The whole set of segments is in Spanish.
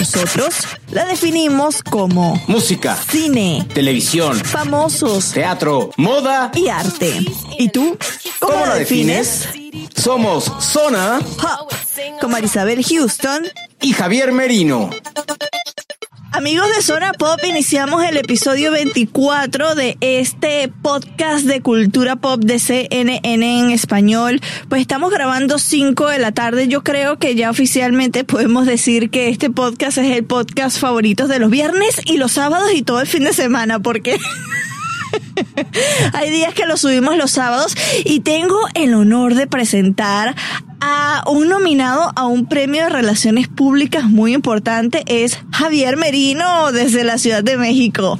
Nosotros la definimos como Música, cine, televisión, famosos teatro, moda. y arte. ¿Y tú? ¿Cómo, ¿Cómo la defines? Somos Zona Pop, con Marisabel Houston. y Javier Merino. Amigos de Zona Pop, iniciamos el episodio 24 de este podcast de cultura pop de CNN en español. Pues estamos grabando 5 de la tarde. Yo creo que ya oficialmente podemos decir que este podcast es el podcast favorito de los viernes y los sábados y todo el fin de semana, porque hay días que lo subimos los sábados y tengo el honor de presentar a un nominado a un premio de relaciones públicas muy importante. Es Javier Merino desde la Ciudad de México.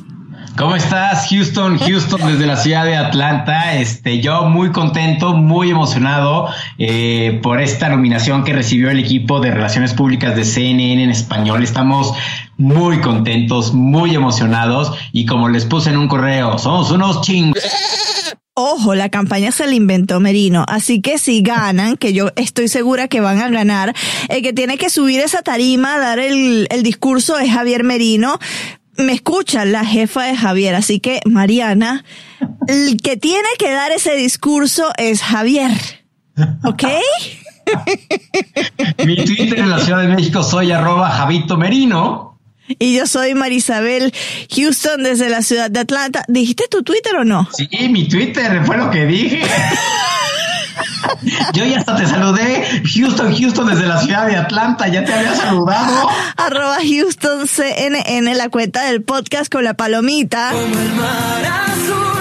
¿Cómo estás, Houston? Houston desde la ciudad de Atlanta. Este, yo muy contento, muy emocionado eh, por esta nominación que recibió el equipo de Relaciones Públicas de CNN en español. Estamos muy contentos, muy emocionados y como les puse en un correo, somos unos ching. Ojo, la campaña se la inventó Merino, así que si ganan, que yo estoy segura que van a ganar, el que tiene que subir esa tarima, dar el, el discurso es Javier Merino. Me escucha la jefa de Javier, así que Mariana, el que tiene que dar ese discurso es Javier. ¿Ok? Mi Twitter en la Ciudad de México soy arroba Javito Merino. Y yo soy Marisabel Houston desde la ciudad de Atlanta. ¿Dijiste tu Twitter o no? Sí, mi Twitter fue lo que dije. Yo ya hasta te saludé, Houston, Houston desde la ciudad de Atlanta, ya te había saludado. Arroba Houston CNN, la cuenta del podcast con la palomita.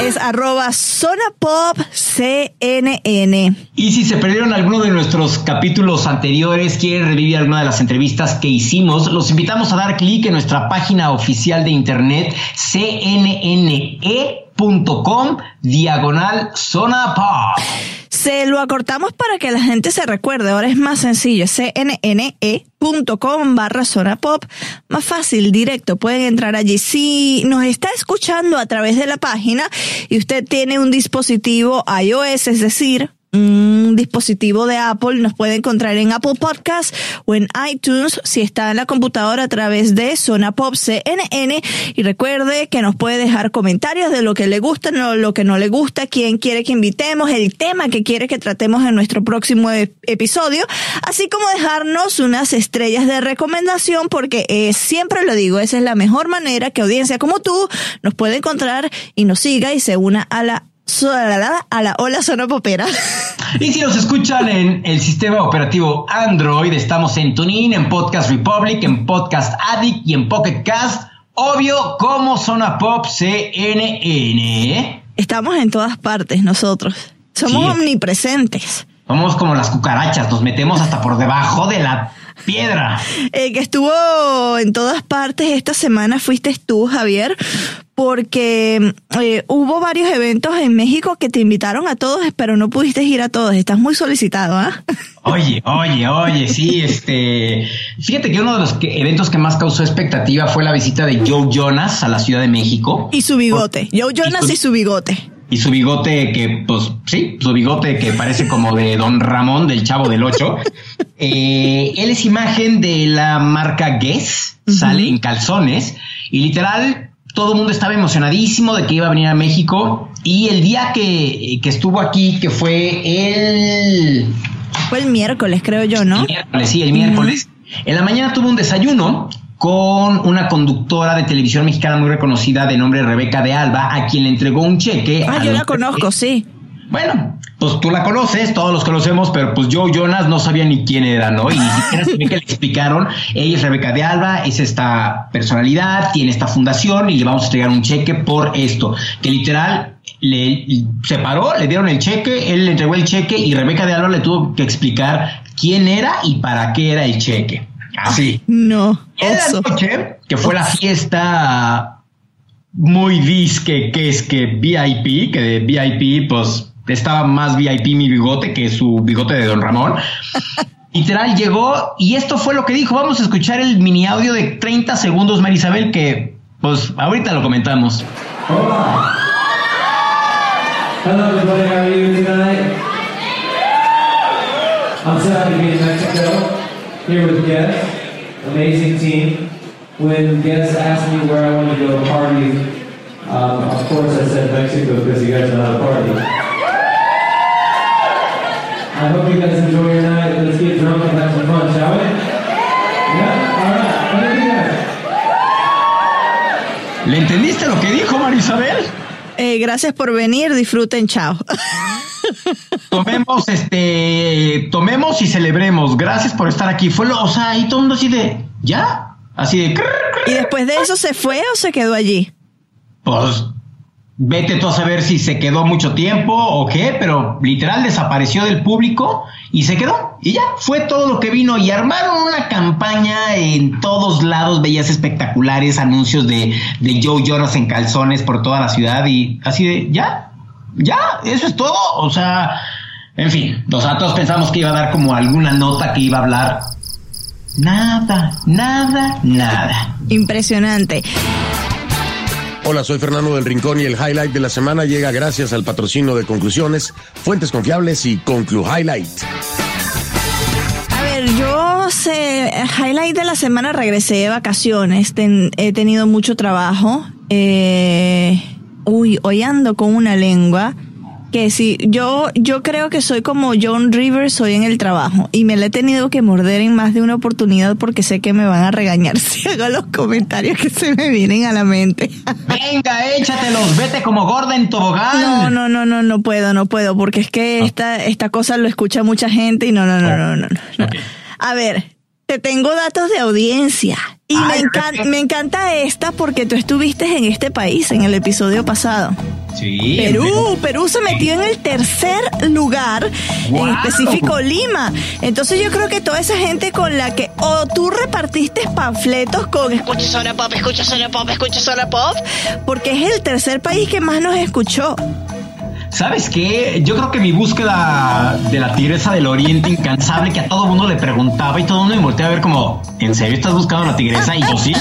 Es arroba Zona Pop CNN. Y si se perdieron alguno de nuestros capítulos anteriores, quieren revivir alguna de las entrevistas que hicimos, los invitamos a dar clic en nuestra página oficial de internet cnne.com diagonal zona pop. Se lo acortamos para que la gente se recuerde. Ahora es más sencillo. cnne.com barra zona pop. Más fácil, directo. Pueden entrar allí. Si nos está escuchando a través de la página y usted tiene un dispositivo iOS, es decir, un dispositivo de Apple, nos puede encontrar en Apple Podcast o en iTunes si está en la computadora a través de Zona Pop CNN. Y recuerde que nos puede dejar comentarios de lo que le gusta, no, lo que no le gusta, quién quiere que invitemos, el tema que quiere que tratemos en nuestro próximo e- episodio, así como dejarnos unas estrellas de recomendación, porque eh, siempre lo digo, esa es la mejor manera que audiencia como tú nos puede encontrar y nos siga y se una a la a la ola sonopopera. Y si nos escuchan en el sistema operativo Android, estamos en TuneIn, en Podcast Republic, en Podcast Addict y en Pocket Cast. Obvio, como Zona Pop CNN. Estamos en todas partes nosotros. Somos Sí. omnipresentes. Somos como las cucarachas, nos metemos hasta por debajo de la piedra. El que estuvo en todas partes esta semana fuiste tú, Javier, porque eh, hubo varios eventos en México que te invitaron a todos, pero no pudiste ir a todos. Estás muy solicitado, ¿ah? Oye, oye, oye, sí, este. Fíjate que uno de los que- eventos que más causó expectativa fue la visita de Joe Jonas a la Ciudad de México. Y su bigote. Joe Jonas Y su- y su bigote. y su bigote que, pues sí, su bigote que parece como de Don Ramón del Chavo del Ocho. Eh, él es imagen de la marca Guess, sale en calzones y literal todo el mundo estaba emocionadísimo de que iba a venir a México y el día que, que estuvo aquí, que fue el... Fue el miércoles, creo yo, ¿no? El miércoles, sí, el miércoles. En la mañana tuvo un desayuno con una conductora de televisión mexicana muy reconocida de nombre Rebeca de Alba, a quien le entregó un cheque. Ah, yo la conozco, sí. Bueno, pues tú la conoces, todos los conocemos, pero pues yo, Jonas, no sabía ni quién era, ¿no? Y ni siquiera sabía que le explicaron. Ella es Rebeca de Alba, es esta personalidad, tiene esta fundación y le vamos a entregar un cheque por esto. Que literal le separó, le dieron el cheque, él le entregó el cheque y Rebeca de Alba le tuvo que explicar quién era y para qué era el cheque. Así. No. En la noche, que fue la fiesta muy disque, que es que VIP, que de VIP, pues estaba más VIP mi bigote que su bigote de Don Ramón. Literal llegó y esto fue lo que dijo. Vamos a escuchar el mini audio de 30 segundos, Marisabel, que pues ahorita lo comentamos. Hola. Hello everybody, how are you tonight? I'm so happy to be in Mexico, here with Guess, amazing team. When Guess asked me where I wanted to go party, um, of course I said Mexico because you guys know how to party. I hope you guys enjoy your night. Let's get drunk and have some fun, shall we? Yeah? Alright, thank you guys. ¿Le entendiste lo que dijo Marisabel? Eh, gracias por venir, disfruten, chao. Tomemos, este, tomemos y celebremos. Gracias por estar aquí. Fue lo, o sea, y todo el mundo así de, ¿ya? Así de, ¿Y después de eso se fue o se quedó allí? pues, vete tú a saber si se quedó mucho tiempo o qué, pero literal desapareció del público y se quedó. Y ya, fue todo lo que vino. Y armaron una campaña en todos lados, veías espectaculares, anuncios de, de Joe Jonas en calzones por toda la ciudad y así de, ya, ya, eso es todo. O sea, en fin, o sea, todos pensamos que iba a dar como alguna nota que iba a hablar. Nada, nada, nada. Impresionante. Hola, soy Fernando del Rincón y el highlight de la semana llega gracias al patrocinio de Conclusiones, Fuentes Confiables y Conclu Highlight. A ver, yo sé, highlight de la semana regresé de vacaciones, he tenido mucho trabajo. Eh, uy, hoy con una lengua que sí, yo, yo creo que soy como John Rivers hoy en el trabajo y me la he tenido que morder en más de una oportunidad porque sé que me van a regañar si hago los comentarios que se me vienen a la mente. Venga, échatelos, vete como gorda en tobogán. No, no, no, no, no puedo, no puedo, porque es que esta, esta cosa lo escucha mucha gente y no, no, no, no, no. no. Ok. A ver, te tengo datos de audiencia y me, Ay, encan- perfecto. me encanta esta porque tú estuviste en este país en el episodio pasado. Sí. Perú, Perú se metió en el tercer lugar, Wow. en específico Lima. Entonces yo creo que toda esa gente con la que o tú repartiste panfletos con escucha Zona Pop, escucha Zona Pop, escucha Zona Pop, porque es el tercer país que más nos escuchó. ¿Sabes qué? Yo creo que mi búsqueda de la tigresa del oriente incansable que a todo mundo le preguntaba y todo el mundo me volteaba a ver como, ¿en serio estás buscando a la tigresa? Y yo sí,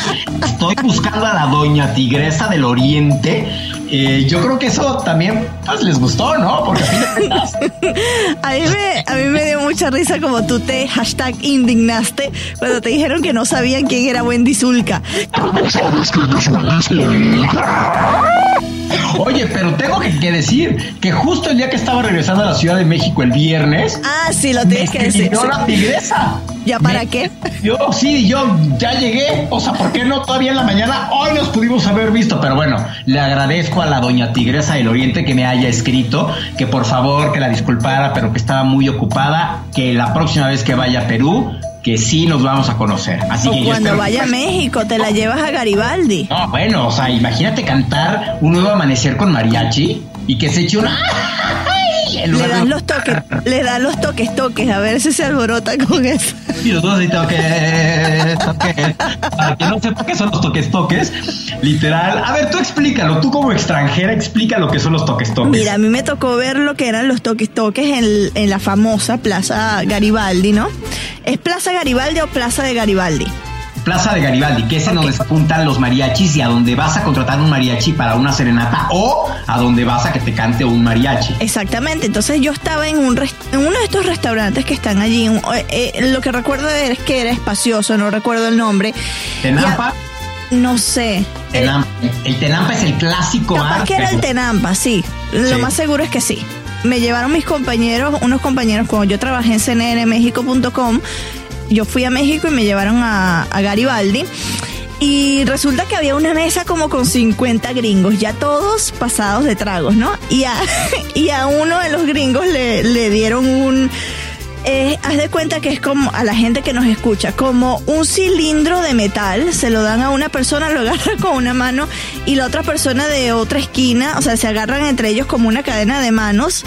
estoy buscando a la doña tigresa del oriente. Eh, yo creo que eso también pues, les gustó, ¿no? Porque a fin de cuentas, A mí, me, a mí me dio mucha risa como tú te hashtag indignaste cuando te dijeron que no sabían quién era Wendy Zulka. Oye, pero tengo que, que decir que justo el día que estaba regresando a la Ciudad de México el viernes, Ah, sí, lo tienes que decir. escribió la tigresa. ¿Ya para Me- qué? Yo sí, yo ya llegué. O sea, ¿por qué no todavía en la mañana? Hoy nos pudimos haber visto, pero bueno, le agradezco a la doña Tigresa del Oriente que me haya escrito, que por favor que la disculpara, pero que estaba muy ocupada, que la próxima vez que vaya a Perú, que sí nos vamos a conocer. Así O que cuando vaya a México, te la llevas a Garibaldi. No, bueno, o sea, imagínate cantar un nuevo amanecer con mariachi y que se eche una. Le un- los toques, le das los toques, toques, a ver si se alborota con eso. Y los dos toques, toques. Para que no sepa qué son los toques, toques. Literal. A ver, tú explícalo. Tú como extranjera, explica lo que son los toques, toques. Mira, a mí me tocó ver lo que eran los toques, toques en, en la famosa Plaza Garibaldi, ¿no? ¿Es Plaza Garibaldi o Plaza de Garibaldi? Plaza de Garibaldi, que es en donde se juntan los mariachis y a donde vas a contratar un mariachi para una serenata o a donde vas a que te cante un mariachi. Exactamente, entonces yo estaba en, un en uno de estos restaurantes que están allí, un- eh, eh, lo que recuerdo es que era espacioso, no recuerdo el nombre. Tenampa, no sé. Tenampa. El Tenampa es el clásico Capaz que era el Tenampa, sí. Lo Sí. más seguro es que sí. Me llevaron mis compañeros, unos compañeros, cuando yo trabajé en cnnmexico.com, yo fui a México y me llevaron a, a Garibaldi. Y resulta que había una mesa como con 50 gringos, ya todos pasados de tragos, ¿no? Y a, y a uno de los gringos le, le dieron un... eh, haz de cuenta que es como a la gente que nos escucha, como un cilindro de metal, se lo dan a una persona, lo agarra con una mano y la otra persona de otra esquina, o sea, se agarran entre ellos como una cadena de manos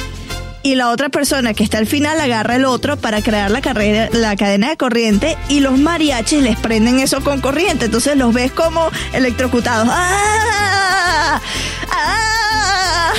y la otra persona que está al final agarra el otro para crear la carrera, la cadena de corriente y los mariachis les prenden eso con corriente, entonces los ves como electrocutados. ¡Ah! ¡Ah!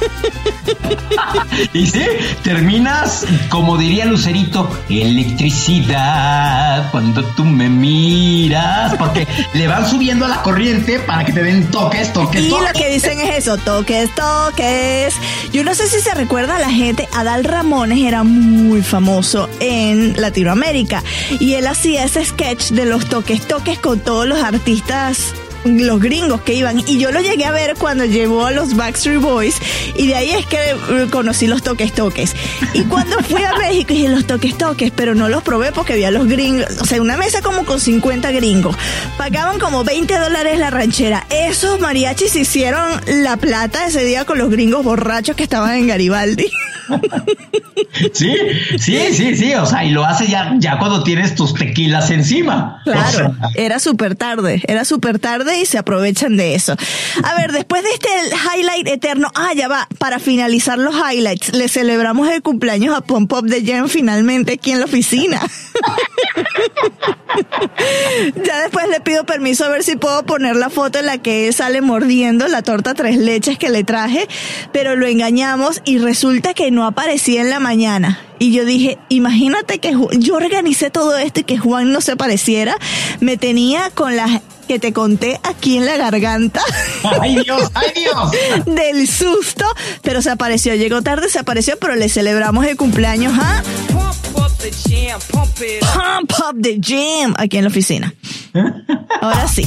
Y sí, terminas, como diría Lucerito, electricidad cuando tú me miras, porque le van subiendo a la corriente para que te den toques, toques, Y lo toques. que dicen es eso, toques, toques. Yo no sé si se recuerda a la gente, Adal Ramones era muy famoso en Latinoamérica y él hacía ese sketch de los toques, toques con todos los artistas los gringos que iban y yo lo llegué a ver cuando llevó a los Backstreet Boys y de ahí es que eh, conocí los toques toques. Y cuando fui a México dije los toques toques pero no los probé porque había los gringos o sea una mesa como con 50 gringos. Pagaban como 20 dólares la ranchera. Esos mariachis hicieron la plata ese día con los gringos borrachos que estaban en Garibaldi Sí, sí, sí, sí, o sea, y lo haces ya, ya cuando tienes tus tequilas encima. O Claro, sea, era súper tarde, era súper tarde y se aprovechan de eso. A ver, después de este highlight eterno, ah, ya va, para finalizar los highlights, le celebramos el cumpleaños a Pom Pop de Jen finalmente aquí en la oficina. ya después le pido permiso a ver si puedo poner la foto en la que sale mordiendo la torta tres leches que le traje, pero lo engañamos y resulta que no aparecía en la mañana. Y yo dije, imagínate que yo organicé todo esto y que Juan no se apareciera. Me tenía con las que te conté aquí en la garganta ay Dios, ay Dios. del susto, pero se apareció, llegó tarde, se apareció, pero le celebramos el cumpleaños a Pump up the jam, pump it up. Pump Up the Gym aquí en la oficina. Ahora sí.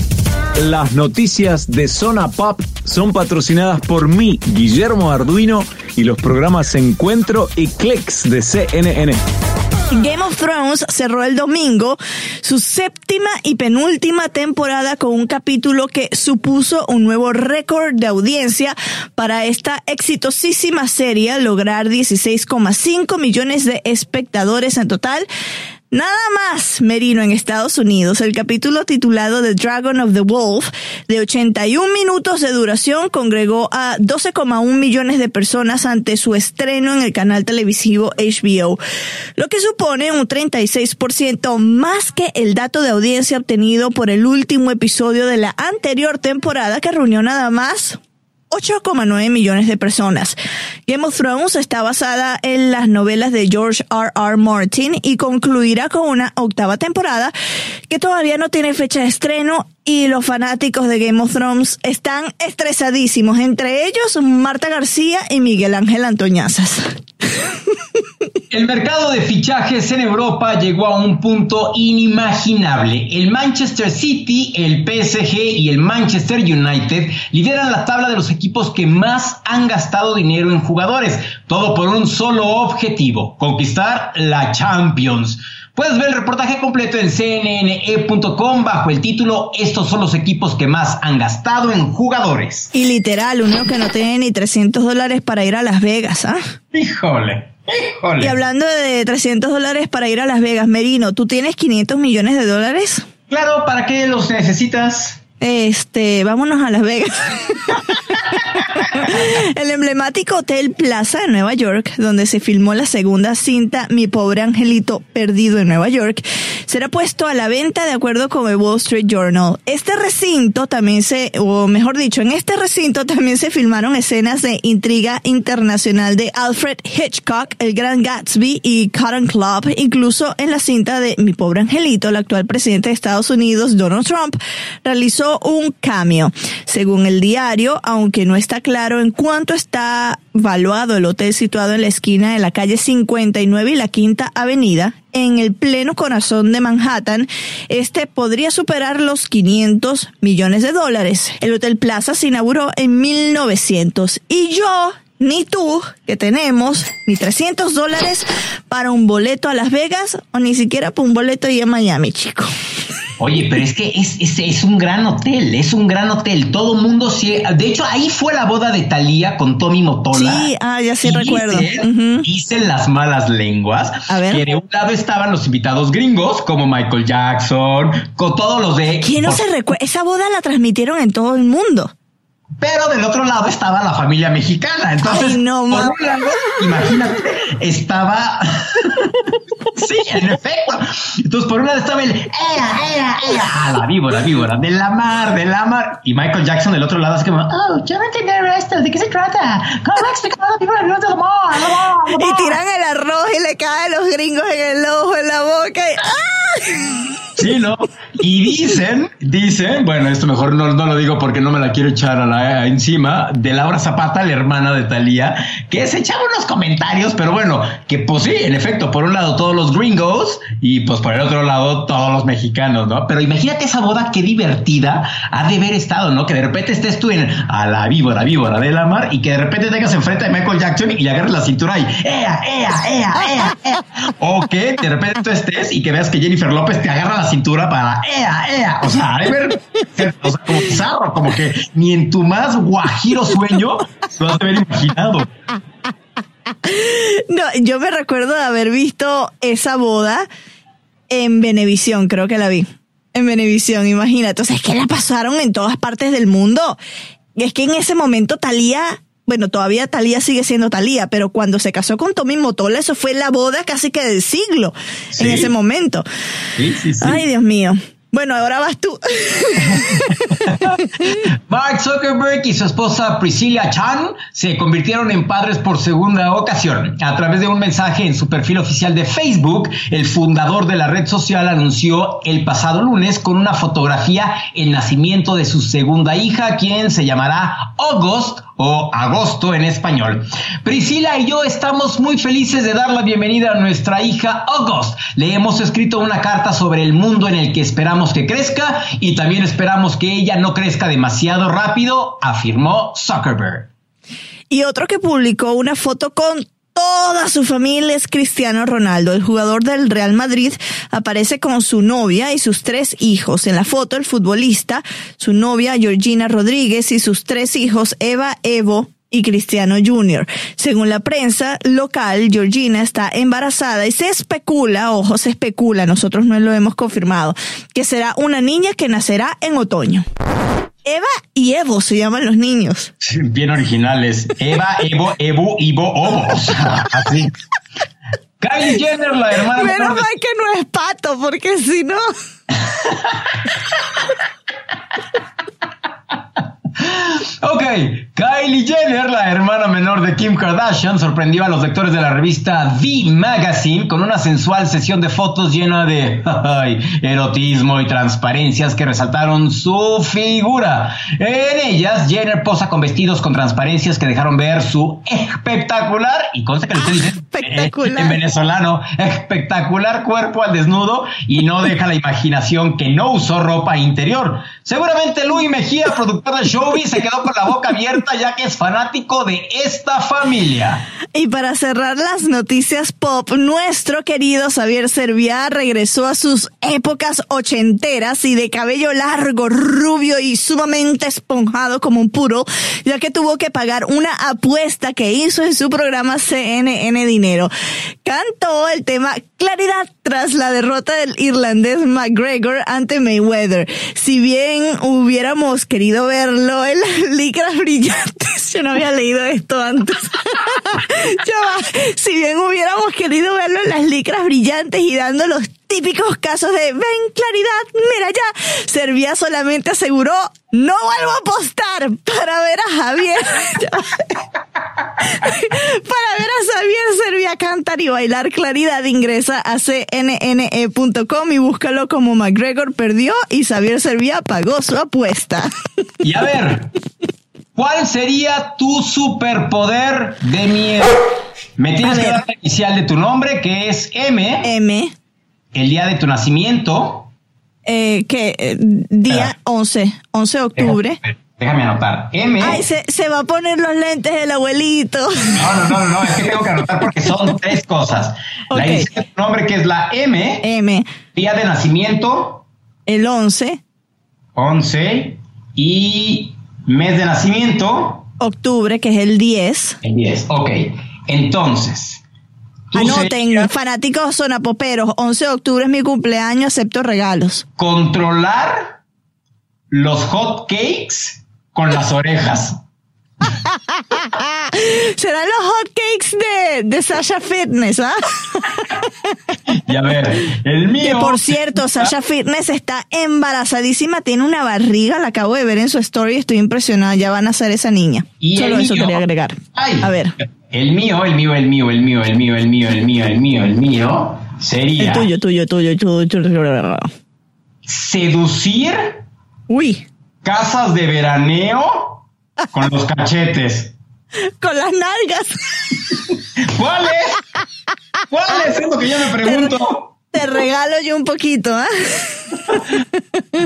Las noticias de Zona Pop son patrocinadas por mí, Guillermo Arduino, y los programas Encuentro y Clicks de CNN. Game of Thrones cerró el domingo su séptima y penúltima temporada con un capítulo que supuso un nuevo récord de audiencia para esta exitosísima serie, lograr 16,5 millones de espectadores en total. Nada más, Merino, en Estados Unidos. El capítulo titulado The Dragon of the Wolf, de 81 minutos de duración, congregó a 12,1 millones de personas ante su estreno en el canal televisivo HBO, lo que supone un 36% más que el dato de audiencia obtenido por el último episodio de la anterior temporada que reunió nada más 8,9 millones de personas. Game of Thrones está basada en las novelas de George R. R. Martin y concluirá con una octava temporada que todavía no tiene fecha de estreno y los fanáticos de Game of Thrones están estresadísimos, entre ellos Marta García y Miguel Ángel Antoñazas. El mercado de fichajes en Europa llegó a un punto inimaginable. El Manchester City, el PSG y el Manchester United lideran la tabla de los equipos que más han gastado dinero en jugadores, todo por un solo objetivo, conquistar la Champions. Puedes ver el reportaje completo en cnne.com bajo el título Estos son los equipos que más han gastado en jugadores. Y literal, uno que no tiene ni 300 dólares para ir a Las Vegas, ¿ah? Híjole, híjole. Y hablando de 300 dólares para ir a Las Vegas, Merino, ¿tú tienes 500 millones de dólares? Claro, ¿para qué los necesitas? Este, vámonos a Las Vegas. El emblemático Hotel Plaza de Nueva York, donde se filmó la segunda cinta Mi pobre angelito perdido en Nueva York, será puesto a la venta de acuerdo con el Wall Street Journal. Este recinto también se, o mejor dicho, en este recinto también se filmaron escenas de intriga internacional de Alfred Hitchcock, El Gran Gatsby y Cotton Club, incluso en la cinta de Mi pobre angelito, el actual presidente de Estados Unidos, Donald Trump, realizó un cambio. Según el diario, aunque no está claro en cuánto está valuado el hotel situado en la esquina de la calle 59 y la Quinta Avenida, en el pleno corazón de Manhattan, este podría superar los 500 millones de dólares. El Hotel Plaza se inauguró en 1900 y yo ni tú, que tenemos ni 300 dólares para un boleto a Las Vegas o ni siquiera para un boleto ahí a Miami, chico. Oye, pero es que es, es, es, un gran hotel, es un gran hotel. Todo mundo sí. De hecho, ahí fue la boda de Thalía con Tommy Motola. Sí, ah, ya sí Y recuerdo. Dicen, dicen las malas lenguas A ver. que de un lado estaban los invitados gringos, como Michael Jackson, con todos los de. ¿Quién no se recuerda? Esa boda la transmitieron en todo el mundo. Pero del otro lado estaba la familia mexicana. Entonces, Ay, no, por un lado, imagínate, estaba. sí, en efecto. Entonces, por un lado estaba el. ¡Ea, ea, ea! Ah, la víbora, víbora, de la mar, de la mar. Y Michael Jackson del otro lado, así como. Oh, yo no entender esto. ¿De qué se trata? ¿Cómo explicar a la víbora de la mar? La mar, la mar. Y tiran el arroz y le caen los gringos en el ojo, en la boca. Y, ¡ah! Sí, ¿no? Y dicen, dicen, bueno, esto mejor no, no lo digo porque no me la quiero echar a la, a encima, de Laura Zapata, la hermana de Talía, que se echaba unos comentarios, pero bueno, que pues sí, en efecto, por un lado todos los gringos y pues por el otro lado todos los mexicanos, ¿no? Pero imagínate esa boda, qué divertida ha de haber estado, ¿no? Que de repente estés tú en a la víbora, víbora de la mar y que de repente tengas enfrente de Michael Jackson y le agarres la cintura y ¡Ea, ea, ea, ea, ea! O que de repente tú estés y que veas que Jennifer López te agarra cintura para ¡Ea, ea! O sea, hay ver, o sea, como bizarro, como que ni en tu más guajiro sueño lo has de haber imaginado. No, yo me recuerdo de haber visto esa boda en Venevisión, creo que la vi. En Venevisión, imagínate. O sea, es que la pasaron en todas partes del mundo. Y es que en ese momento Talía, bueno, todavía Talía sigue siendo Talía, pero cuando se casó con Tommy Motola, eso fue la boda casi que del siglo en ese momento. Sí, sí, sí. Ay, Dios mío. Bueno, ahora vas tú. Mark Zuckerberg y su esposa Priscilla Chan se convirtieron en padres por segunda ocasión. A través de un mensaje en su perfil oficial de Facebook, el fundador de la red social anunció el pasado lunes con una fotografía el nacimiento de su segunda hija, quien se llamará August o agosto en español. Priscila y yo estamos muy felices de dar la bienvenida a nuestra hija August. Le hemos escrito una carta sobre el mundo en el que esperamos que crezca y también esperamos que ella no crezca demasiado rápido, afirmó Zuckerberg. Y otro que publicó una foto con toda su familia es Cristiano Ronaldo. El jugador del Real Madrid aparece con su novia y sus tres hijos. En la foto, el futbolista, su novia Georgina Rodríguez y sus tres hijos, Eva, Evo y Cristiano Jr. Según la prensa local, Georgina está embarazada y se especula, ojo, se especula, nosotros no lo hemos confirmado, que será una niña que nacerá en otoño. Eva y Evo se llaman los niños. Bien originales. Eva, Evo, Evo, Ivo, Ovo. Así. Kylie Jenner, la hermana Menos de- mal que no es pato, porque si no. Ok, Kylie Jenner, la hermana menor de Kim Kardashian, sorprendió a los lectores de la revista The Magazine con una sensual sesión de fotos llena de erotismo y transparencias que resaltaron su figura. En ellas, Jenner posa con vestidos con transparencias que dejaron ver su espectacular, y consta que lo estoy diciendo Espectacular. en venezolano, espectacular cuerpo al desnudo y no deja la imaginación que no usó ropa interior. Seguramente Luis Mejía, productor de Showbiz, se quedó con la boca abierta ya que es fanático de esta familia. Y para cerrar las noticias pop, nuestro querido Xavier Serviá regresó a sus épocas ochenteras y de cabello largo, rubio y sumamente esponjado como un puro, ya que tuvo que pagar una apuesta que hizo en su programa CNN Dinero. Cantó el tema Claridad tras la derrota del irlandés McGregor ante Mayweather. Si bien hubiéramos querido verlo en las licras brillantes, yo no había leído esto antes. Si bien hubiéramos querido verlo en las licras brillantes y dando los típicos casos de ven claridad, mira ya, Servía solamente aseguró no vuelvo a apostar para ver a Javier. para ver a Javier Servía cantar y bailar claridad, ingresa a cnne.com y búscalo como McGregor perdió y Xavier Servía pagó su apuesta. Y a ver, ¿cuál sería tu superpoder de miedo? Me tienes que dar la inicial de tu nombre, que es M, M, el día de tu nacimiento. eh, que eh, día 11, 11 de octubre. Déjame anotar. M. Ay, se, se va a poner los lentes del abuelito. No, no, no, no, es que tengo que anotar porque son tres cosas. Ok. La inicial de tu nombre, que es la M, M, día de nacimiento, el 11, 11, y mes de nacimiento, octubre, que es el 10. el 10. Ok, entonces. Anoten, fanáticos sonapoperos, 11 de octubre es mi cumpleaños, acepto regalos. controlar los hot cakes con las orejas. Serán los hotcakes de, de Sasha Fitness, ¿ah? Y a ver, el mío. Que por cierto, Sasha Fitness está embarazadísima, tiene una barriga, la acabo de ver en su story, estoy impresionada, ya van a ser esa niña. Y Solo eso mío- quería agregar. Ay, A ver, El mío, el mío, el mío, el mío, el mío, el mío, el mío, el mío, el mío sería el tuyo, tuyo, tuyo, tuyo, tuyo. seducir Uy, casas de veraneo con los cachetes. con las nalgas. ¿Cuál es? ¿Cuál es? Es lo que yo me pregunto. Te regalo yo un poquito, ¿ah?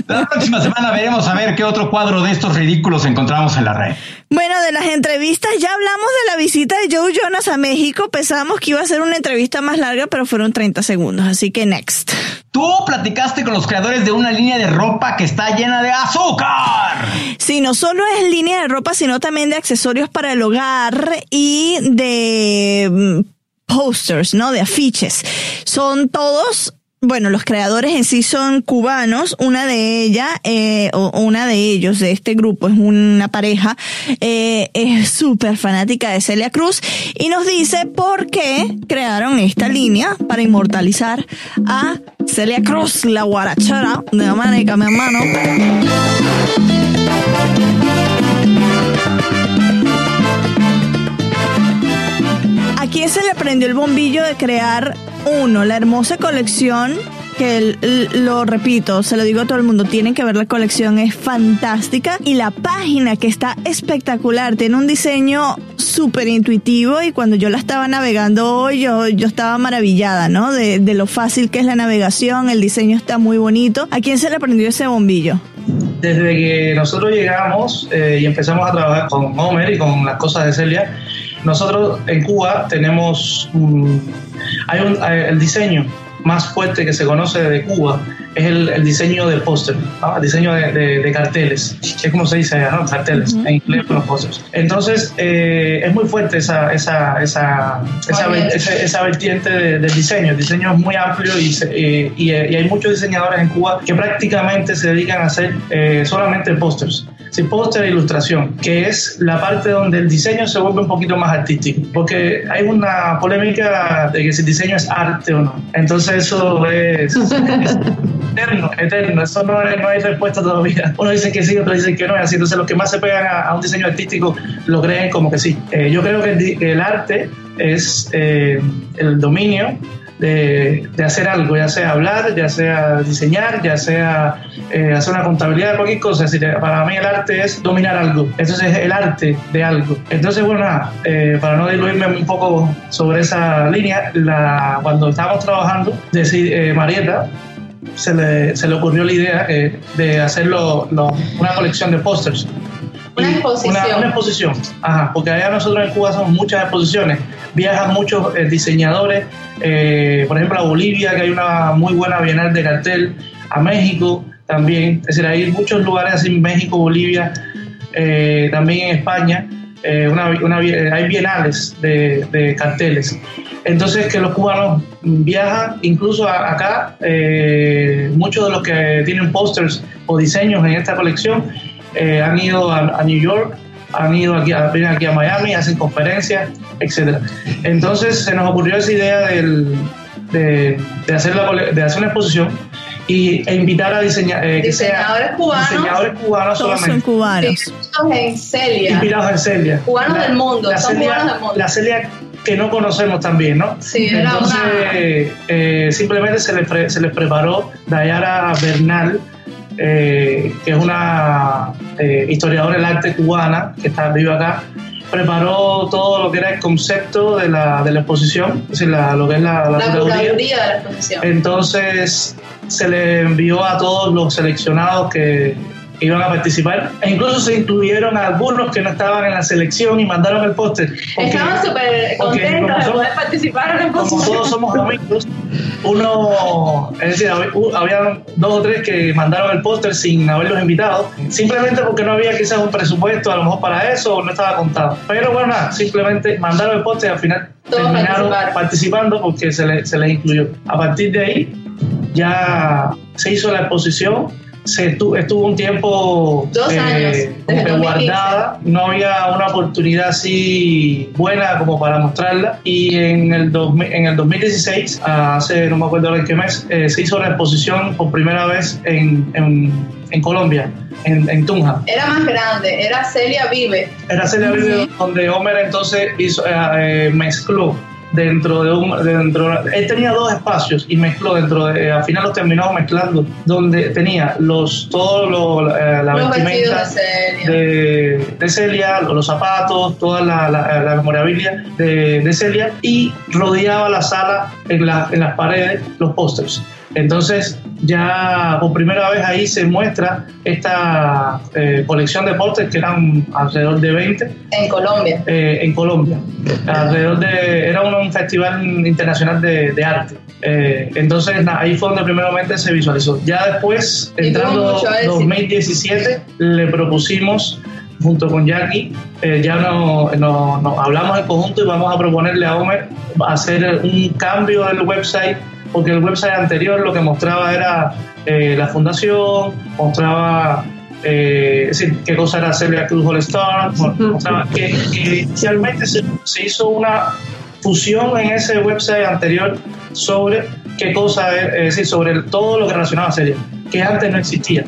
La próxima semana veremos a ver qué otro cuadro de estos ridículos encontramos en la red. Bueno, de las entrevistas ya hablamos de la visita de Joe Jonas a México. Pensábamos que iba a ser una entrevista más larga, pero fueron 30 segundos, así que next. Tú platicaste con los creadores de una línea de ropa que está llena de azúcar. Sí, no solo es línea de ropa, sino también de accesorios para el hogar y de mm, posters, ¿no? De afiches. Son todos, bueno, los creadores en sí son cubanos. Una de ellas, eh, o una de ellos, de este grupo, es una pareja, eh, es súper fanática de Celia Cruz y nos dice por qué crearon esta línea para inmortalizar a Celia Cruz, la guarachera de América, mi hermano. Quién se le prendió el bombillo de crear uno? La hermosa colección, que lo repito, se lo digo a todo el mundo, tienen que ver la colección, es fantástica. Y la página que está espectacular, tiene un diseño súper intuitivo y cuando yo la estaba navegando hoy, yo, yo estaba maravillada, ¿no? De, de lo fácil que es la navegación, el diseño está muy bonito. ¿A quién se le prendió ese bombillo? Desde que nosotros llegamos eh, y empezamos a trabajar con Homer y con las cosas de Celia, nosotros en Cuba tenemos hay un, hay- el diseño más fuerte que se conoce de Cuba es el, el diseño del póster, ¿no? el diseño de, de- de carteles, es como se dice, ¿no? carteles, en inglés los pósters. Entonces eh, es muy fuerte esa, esa, esa, esa, esa, esa vertiente de- del diseño, el diseño es muy amplio y, se- eh, y, y hay muchos diseñadores en Cuba que prácticamente se dedican a hacer eh, solamente pósters. Sí, póster e ilustración, que es la parte donde el diseño se vuelve un poquito más artístico, porque hay una polémica de que si el diseño es arte o no. Entonces eso es, es eterno, eterno, eso no, no hay respuesta todavía. Uno dice que sí, otro dice que no así. Entonces los que más se pegan a, un diseño artístico lo creen como que sí. Eh, yo creo que el, arte es eh, el dominio de, hacer algo, ya sea hablar, ya sea diseñar, ya sea eh, hacer una contabilidad cualquier cosa. Decir, para mí el arte es dominar algo. Entonces es el arte de algo. Entonces, bueno, eh, para no diluirme un poco sobre esa línea, la, cuando estábamos trabajando, decir, eh, Marieta, se le, se le ocurrió la idea eh, de hacer lo- lo- una colección de pósters Una exposición. Una, una exposición, ajá, porque allá nosotros en Cuba hacemos muchas exposiciones. Viajan muchos eh, diseñadores, eh, por ejemplo a Bolivia, que hay una muy buena bienal de cartel, a México también. Es decir, hay muchos lugares así en México, Bolivia, eh, también en España. Eh, una, hay bienales de, carteles. Entonces que los cubanos viajan, incluso acá, eh, muchos de los que tienen pósters o diseños en esta colección eh, han ido a, New York, han ido aquí a, Miami, hacen conferencias, etc. Entonces se nos ocurrió esa idea de, hacer la de hacer una exposición y, e invitar a diseña- eh, que sea Diseñadores cubanos. diseñadores cubanos Todos son solamente cubanos. Inspirados en Celia. inspirados en Celia. Cubanos del mundo, la son Celia, cubanos del mundo. La Celia que no conocemos también, ¿no? Sí, era Entonces, una- eh, simplemente se les, pre- se les preparó Dayara Bernal, eh, que es una eh, historiadora del arte cubana que está viva acá, preparó todo lo que era el concepto de la, de la exposición, es decir, la- lo que es la, la La curaduría. de la exposición. Entonces se le envió a todos los seleccionados que iban a participar e incluso se incluyeron a algunos que no estaban en la selección y mandaron el póster. Estaban súper contentos como de poder participar en la como exposición. todos somos amigos, uno, es decir, había dos o tres que mandaron el póster sin haberlos invitado, simplemente porque no había quizás un presupuesto a lo mejor para eso o no estaba contado. Pero bueno, nada, simplemente mandaron el póster y al final Todos terminaron participaron. participando porque se, le- se les incluyó. A partir de ahí ya se hizo la exposición. Se estu- estuvo un tiempo Dos años, que 2015. guardada, no había una oportunidad así buena como para mostrarla y en el, 2000 en el 2016, hace no me acuerdo ahora en qué mes, eh, se hizo la exposición por primera vez en, en, en Colombia, en, en Tunja. Era más grande, era Celia Vive. Era Celia Vive donde Homer entonces hizo, eh, eh, mezcló dentro de un dentro él tenía dos espacios y mezcló dentro de al final los terminó mezclando donde tenía los todos los eh, la Los vestimenta de Celia. de, de Celia, los zapatos, toda la, la, la memorabilia de, de Celia y rodeaba la sala en, la- en las paredes los pósters. Entonces ya por primera vez ahí se muestra esta eh, colección de pósters que eran alrededor de 20 En Colombia. eh, en Colombia. Alrededor de, era un, un festival internacional de, de arte. Eh, entonces na- ahí fue donde primeramente se visualizó. Ya después, entrando mucho éxito. 2017, le propusimos junto con Jackie, eh, ya no, no- no- hablamos en conjunto y vamos a proponerle a Homer hacer un cambio del website, porque el website anterior lo que mostraba era eh, la fundación, mostraba eh, es decir, qué cosa era Celia Cruz All Star, mostraba que, que inicialmente se, se hizo una fusión en ese website anterior sobre qué cosa es, es decir, sobre todo lo que relacionaba a Celia, que antes no existía.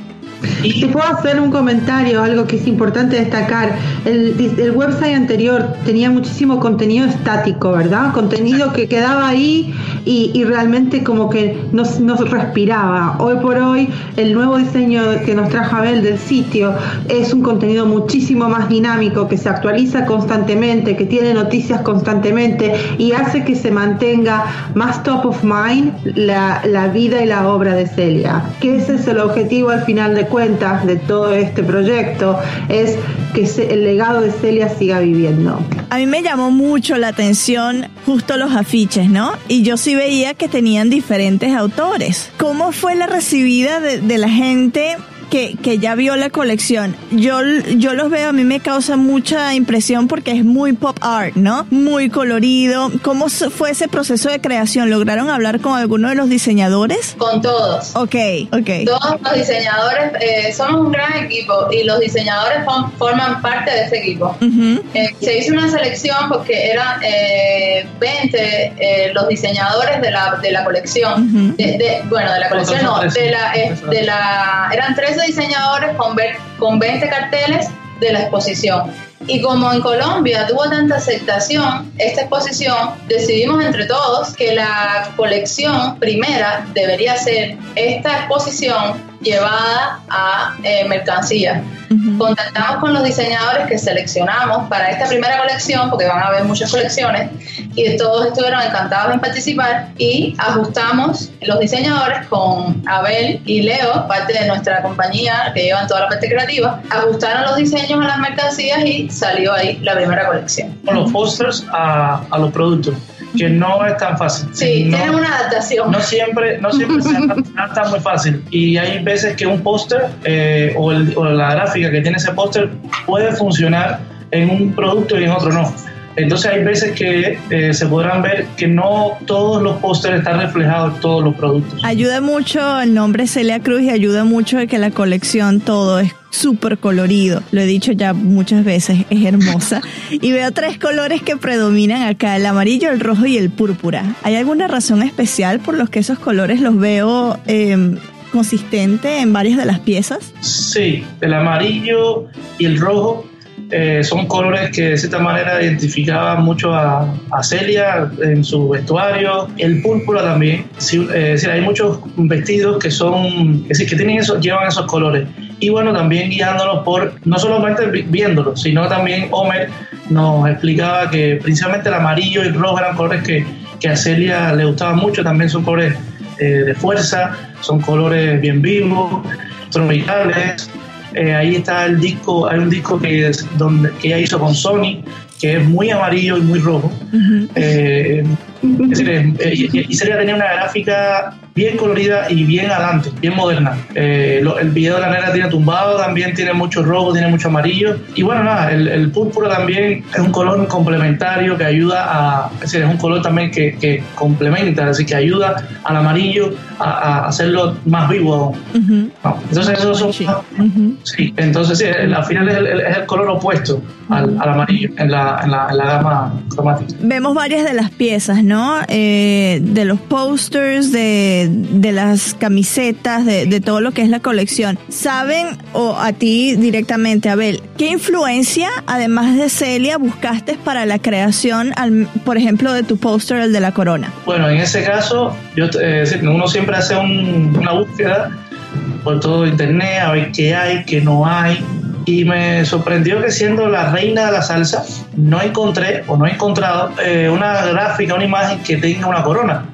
Si puedo hacer un comentario, algo que es importante destacar. El, el website anterior tenía muchísimo contenido estático, ¿verdad? Contenido que quedaba ahí y, y realmente como que no, no respiraba. Hoy por hoy, el nuevo diseño que nos trajo Abel del sitio es un contenido muchísimo más dinámico, que se actualiza constantemente, que tiene noticias constantemente y hace que se mantenga más top of mind la, la vida y la obra de Celia. Que ese es el objetivo al final de cuentas de todo este proyecto, es que el legado de Celia siga viviendo. A mí me llamó mucho la atención justo los afiches, ¿no? Y yo sí veía que tenían diferentes autores. ¿Cómo fue la recibida de la gente? Que, que ya vio la colección. Yo, yo los veo, a mí me causa mucha impresión porque es muy pop art, ¿no? Muy colorido. ¿Cómo fue ese proceso de creación? ¿Lograron hablar con alguno de los diseñadores? Con todos. Ok, ok. Todos los diseñadores, eh, somos un gran equipo y los diseñadores forman parte de ese equipo. Eh, se hizo una selección porque eran eh, 20 eh, los diseñadores de la, de la colección. De- de- bueno, de la colección no, de la, eh, de la, eran 13 diseñadores con, ver- con 20 carteles de la exposición. Y como en Colombia tuvo tanta aceptación esta exposición, decidimos entre todos que la colección primera debería ser esta exposición llevada a eh, mercancía. Contactamos con los diseñadores que seleccionamos para esta primera colección, porque van a haber muchas colecciones, y todos estuvieron encantados en participar, y ajustamos los diseñadores con Abel y Leo, parte de nuestra compañía que llevan toda la parte creativa, ajustaron los diseños a las mercancías y salió ahí la primera colección. Con los posters a, a los productos que no es tan fácil. Sí, no, tienen una adaptación. No siempre, no siempre se adapta muy fácil. Y hay veces que un póster eh, o, o la gráfica que tiene ese póster puede funcionar en un producto y en otro no. Entonces hay veces que eh, se podrán ver que no todos los pósteres están reflejados en todos los productos. Ayuda mucho el nombre Celia Cruz y ayuda mucho de que la colección todo es súper colorido. Lo he dicho ya muchas veces, es hermosa. Y veo tres colores que predominan acá, el amarillo, el rojo y el púrpura. ¿Hay alguna razón especial por los que esos colores los veo eh, consistente en varias de las piezas? Sí, el amarillo y el rojo eh, son colores que de cierta manera identificaban mucho a, Celia en su vestuario. El púrpura también. Sí, eh, es decir, hay muchos vestidos que son, es decir, que tienen esos, llevan esos colores. Y bueno, también guiándonos por, no solamente vi- viéndolos, sino también Homer nos explicaba que principalmente el amarillo y el rojo eran colores que, que a Celia le gustaban mucho, también son colores eh, de fuerza, son colores bien vivos, tropicales. Eh, ahí está el disco, hay un disco que, es donde, que ella hizo con Sony, que es muy amarillo y muy rojo. Eh, es decir, eh, y, y Celia tenía una gráfica bien colorida y bien adelante, bien moderna. Eh, lo- el video de la negra tiene tumbado, también tiene mucho rojo, tiene mucho amarillo. Y bueno, nada, el, el púrpura también es un color complementario que ayuda a, es decir, es un color también que, que complementa, decir, que ayuda al amarillo a, a hacerlo más vivo. No, Entonces, esos son, sí, entonces sí, al final es el, es el color opuesto al, al amarillo en la, en, la, en la gama cromática. Vemos varias de las piezas, ¿no? Eh, de los posters, de, de las camisetas, de, de todo lo que es la colección. ¿Saben, o a ti directamente, Abel, qué influencia, además de Celia, buscaste para la creación, al- por ejemplo, de tu póster, el de la corona? Bueno, en ese caso, yo, eh, uno siempre hace un- una búsqueda por todo internet a ver qué hay, qué no hay. Y me sorprendió que siendo la reina de la salsa, no encontré o no he encontrado eh, una gráfica, una imagen que tenga una corona.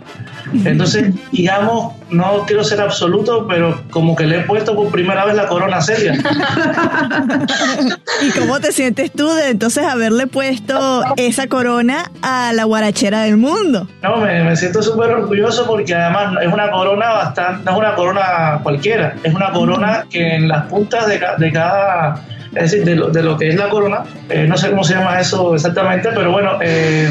Entonces, digamos, no quiero ser absoluto, pero como que le he puesto por primera vez la corona seria. ¿Y cómo te sientes tú de entonces haberle puesto esa corona a la guarachera del mundo? No, me, me siento súper orgulloso porque además es una corona bastante, no es una corona cualquiera, es una corona que en las puntas de, ca- de cada, es decir, de lo, de lo que es la corona, eh, no sé cómo se llama eso exactamente, pero bueno, eh,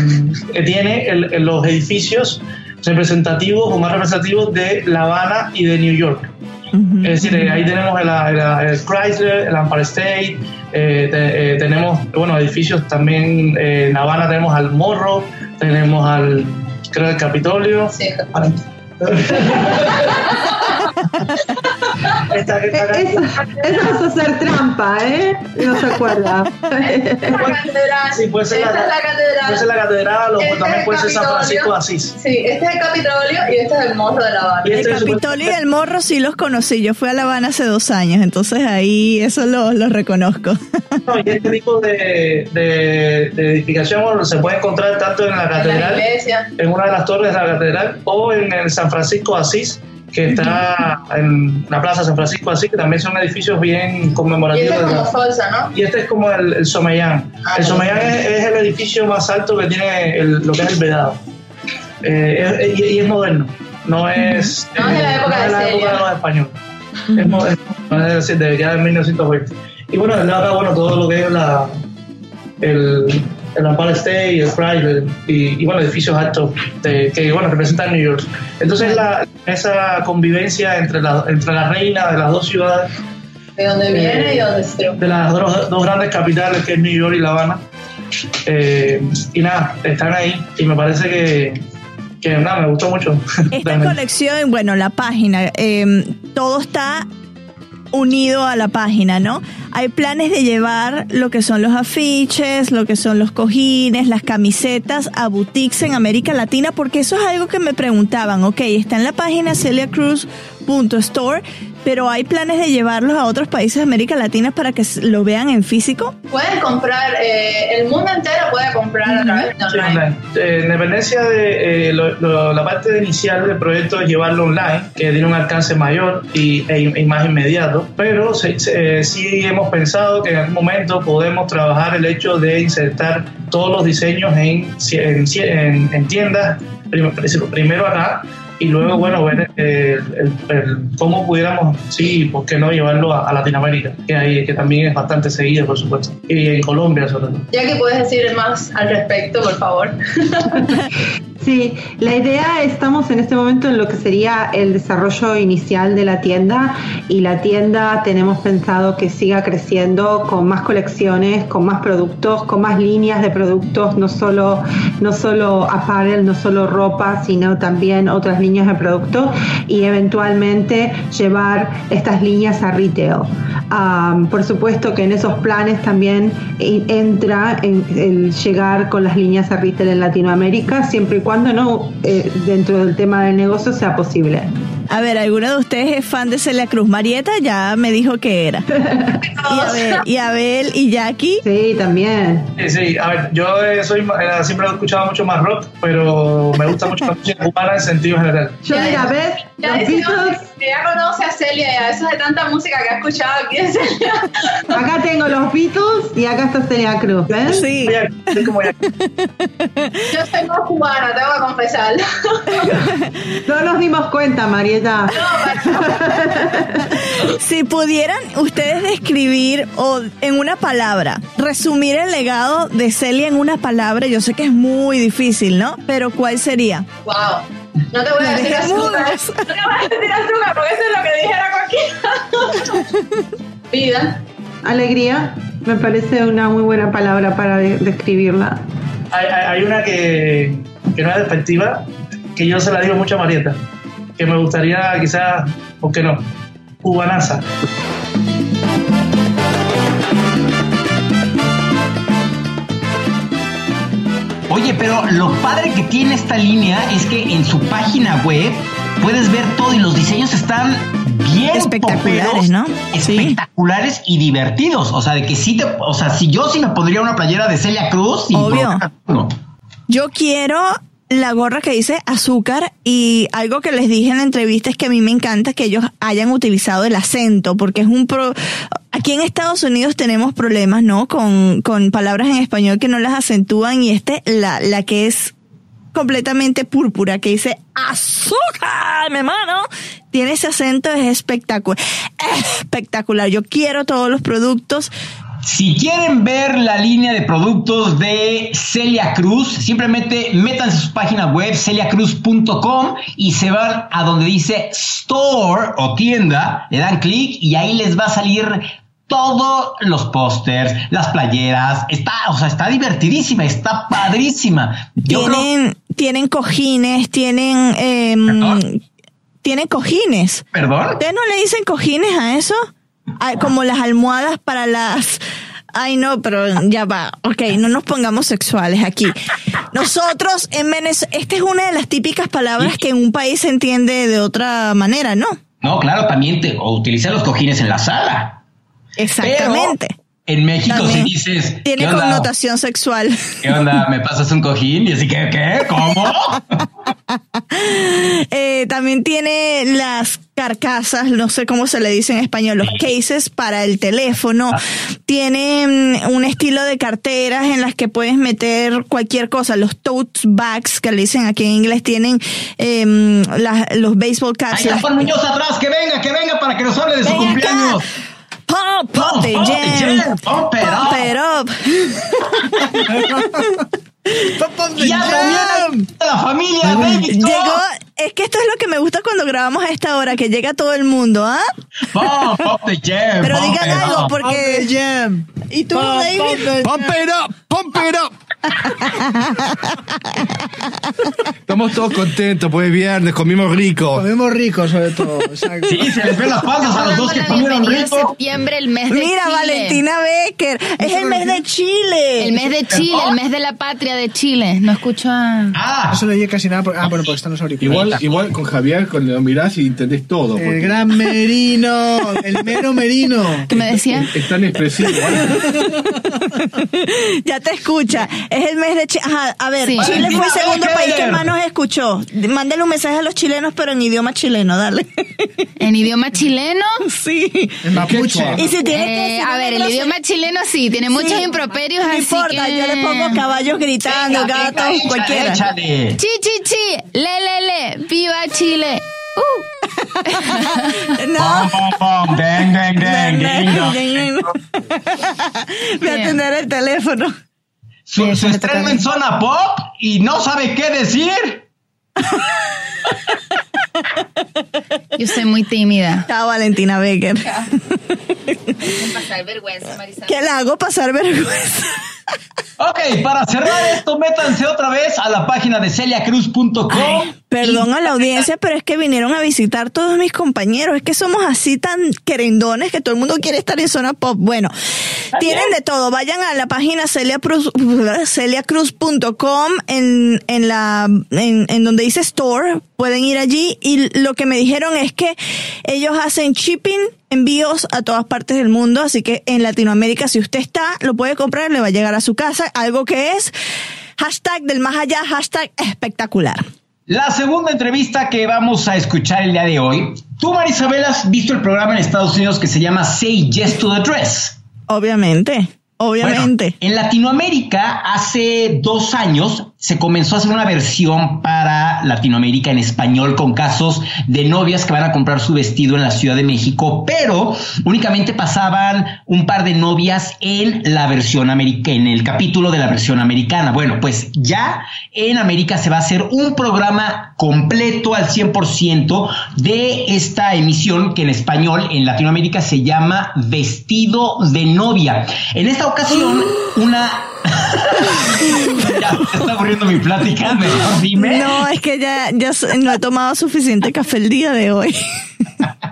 que tiene el- los edificios representativos o más representativos de La Habana y de New York. Es decir, eh, ahí tenemos el, el- el Chrysler, el Empire State, eh, te- eh, tenemos, bueno, edificios también, eh, en La Habana tenemos al Morro, tenemos al, creo, el Capitolio. Esta- Eso, eso es hacer trampa, ¿eh? No se acuerda. Sí, puede ser la, Esta es la catedral. puede ser la catedral o Este también es puede ser San. Francisco de Asís. Sí, este es el Capitolio y este es el Morro de la Habana. El Capitolio y el Morro sí los conocí. Yo fui a La Habana hace dos años, entonces ahí eso lo, lo reconozco. No, y este tipo de, de, de edificación se puede encontrar tanto en la En la catedral, iglesia. en una de las torres de la catedral, o en el San Francisco de Asís, que está en la plaza San Francisco de Asís, que también son edificios bien Y este conmemorativos. es como la- Forza, ¿no? Y este es como el, el Somellán. Ah, el sí. Somellán es, es el edificio más alto que tiene el- lo que es el Vedado. Eh, es- y, y es moderno. No es, No es de la época no es de la época de los españoles. Es moderno, es decir, de ya de 1920. Y bueno, de acá, bueno, todo lo que es la, el, el Empire State, el Chrysler y, y bueno, edificios altos de- que bueno, representan New York. Entonces la, esa convivencia entre la, entre la reina de las dos ciudades De donde viene y Eh, donde se de las dos, dos grandes capitales que es New York y La Habana. Eh, y nada, están ahí y me parece que, que nada, me gustó mucho. Esta colección, bueno, la página, eh, todo está unido a la página, ¿no? Hay planes de llevar lo que son los afiches, lo que son los cojines, las camisetas a boutiques en América Latina, porque eso es algo que me preguntaban, ok, está en la página celiacruz.store, pero hay planes de llevarlos a otros países de América Latina para que lo vean en físico. Pueden comprar, eh, el mundo entero puede comprar a través de Sí, online. online. Eh, en dependencia de eh, lo- lo- la parte inicial del proyecto es llevarlo online, que tiene un alcance mayor y, e, y más inmediato, pero se- se- eh, sí hemos pensado que en algún momento podemos trabajar el hecho de insertar todos los diseños en, en, en- en tiendas, prim- primero acá. Y luego, bueno, ver eh, el- el- cómo pudiéramos, sí, ¿por qué no llevarlo a, a Latinoamérica? Que, hay, que también es bastante seguido, por supuesto. Y en Colombia, sobre todo. Ya que puedes decir más al respecto, por favor. Sí, la idea estamos en este momento en lo que sería el desarrollo inicial de la tienda y la tienda tenemos pensado que siga creciendo con más colecciones, con más productos, con más líneas de productos, no solo no solo apparel, no solo ropa, sino también otras líneas de productos y eventualmente llevar estas líneas a retail. Am, por supuesto que en esos planes también e- entra en el llegar con las líneas a retail en Latinoamérica, siempre y cuando no eh, dentro del tema del negocio sea posible. A ver, ¿alguno de ustedes es fan de Celia Cruz? Marieta ya me dijo que era. Y Abel, y, Abel, y Jackie. Sí, también. Sí, sí, a ver, yo eh, soy, eh, siempre he escuchado mucho más rock, pero me gusta mucho la música cubana en sentido general. Yo mira, ¿ves? Ya ya conoce a Celia, ya eso de tanta música que ha escuchado aquí Celia. acá tengo los Beatles y acá está Celia Cruz, ¿ves? Sí. Yo soy más cubana, tengo que confesarlo. No nos dimos cuenta, Marieta. Si pudieran ustedes describir o en una palabra, resumir el legado de Celia en una palabra, yo sé que es muy difícil, ¿no? Pero ¿cuál sería? Wow. No te voy a decir azúcar. No te voy a decir azúcar porque eso es lo que dijera cualquiera. Vida. Alegría, me parece una muy buena palabra para de- describirla. Hay, hay- hay una que, que no es despectiva, que yo se la digo mucho a Marieta, que me gustaría quizás, ¿por qué no? Cubanaza. Oye, pero lo padre que tiene esta línea es que en su página web puedes ver todo y los diseños están bien Espectaculares, poperos, ¿no? Sí. Espectaculares y divertidos. O sea, de que sí te, o sea, si yo sí me pondría una playera de Celia Cruz sin Obvio. Yo quiero la gorra que dice azúcar y algo que les dije en la entrevista es que a mí me encanta que ellos hayan utilizado el acento porque es un pro... Aquí en Estados Unidos tenemos problemas, ¿no? Con, con palabras en español que no las acentúan y este, la, la que es completamente púrpura, que dice azúcar, mi hermano, tiene ese acento, es espectacular. Espectacular. Yo quiero todos los productos. Si quieren ver la línea de productos de Celia Cruz, simplemente métanse a su página web celiacruz.com y se van a donde dice store o tienda, le dan clic y ahí les va a salir todos los pósters, las playeras, está, o sea, está divertidísima, está padrísima. Yo creo- tienen, tienen cojines, tienen, ¿Perdón? tienen cojines. ¿Perdón? ¿Ustedes no le dicen cojines a eso? Como las almohadas para las... Ay, no, pero ya va. Ok, no nos pongamos sexuales aquí. Nosotros en Venezuela, esta es una de las típicas palabras que en un país se entiende de otra manera, ¿no? No, claro, también te, o utilizar los cojines en la sala. Exactamente. Pero en México También si dices, Tiene connotación sexual. ¿Qué onda? ¿Me pasas un cojín? Y así que, ¿qué? ¿Cómo? Eh, también tiene las carcasas, no sé cómo se le dice en español, los cases para el teléfono. Tiene mm, un estilo de carteras en las que puedes meter cualquier cosa. Los tote bags, que le dicen aquí en inglés, tienen las- los baseball caps. Ahí está las- Juan Muñoz atrás, que venga, que venga para que nos hable de su Ven acá. Pump, pump the Pump the jam. jam, pump it Pump up. it up. Y ya también hay la familia Baby Llegó. Es que esto es lo que me gusta cuando grabamos a esta hora, que llega todo el mundo, ¿ah? Pump, pump the jam, Pero pump digan it algo, up. porque ¿Y tú, David? Pump it up, pump it up. Estamos todos contentos, pues es viernes, comimos rico. Comimos rico, sobre todo. exacto. Sí, se les ven las palmas a los dos que comieron rico. septiembre, el mes de Mira, Chile. Valentina Becker. Es el mes de Chile. El mes de Chile, el mes de la patria de Chile. No escucho a... Ah, No se le oye casi nada. por- Ah, bueno, porque están los auriculares. Igual, igual con Javier, cuando lo mirás y entendés todo. El porque gran Merino, el mero Merino. ¿Qué me decía? Es tan expresivo. Ya te escucha. Es el mes de Chile. Ajá, a ver, Sí. Chile fue el segundo país que más nos escuchó. Mándale un mensaje a los chilenos, pero en idioma chileno, dale. ¿En idioma chileno? Sí. El mapuche. Y si tienes que Eh, a ver, el idioma chileno sí, tiene muchos improperios, No así importa, que... yo le pongo caballos gritando, gatos, cualquiera. échale. Chi, chi, chi, le, le, le, viva Chile. Uh. No. Pom, pom, pom, ding, ding, dong. Voy a atender el teléfono. Su, su estreno en zona pop y no sabe qué decir. Yo soy muy tímida. Chao, Valentina Becker. pasar vergüenza, Marisol. Que la hago pasar vergüenza. Ok, para cerrar esto, métanse otra vez a la página de celiacruz.com. Perdón a la audiencia, pero es que vinieron a visitar todos mis compañeros. Es que somos así tan querendones que todo el mundo quiere estar en zona pop. Bueno, tienen de todo. Vayan a la página celiacruz- celiacruz.com en, en la, en, en donde dice store. Pueden ir allí y lo que me dijeron es que ellos hacen shipping, envíos a todas partes del mundo. Así que en Latinoamérica, si usted está, lo puede comprar, le va a llegar a su casa. Algo que es hashtag del más allá, hashtag espectacular. La segunda entrevista que vamos a escuchar el día de hoy. Tú, Marisabel, has visto el programa en Estados Unidos que se llama Say Yes to the Dress. Obviamente, obviamente. Bueno, en Latinoamérica, hace dos años, se comenzó a hacer una versión para Latinoamérica en español con casos de novias que van a comprar su vestido en la Ciudad de México, pero únicamente pasaban un par de novias en la versión americana, en el capítulo de la versión americana. Bueno, pues ya en América se va a hacer un programa completo al 100% de esta emisión que en español en Latinoamérica se llama Vestido de novia. En esta ocasión, una ya está aburriendo mi plática, mejor dime. No, es que ya, ya no he tomado suficiente café el día de hoy.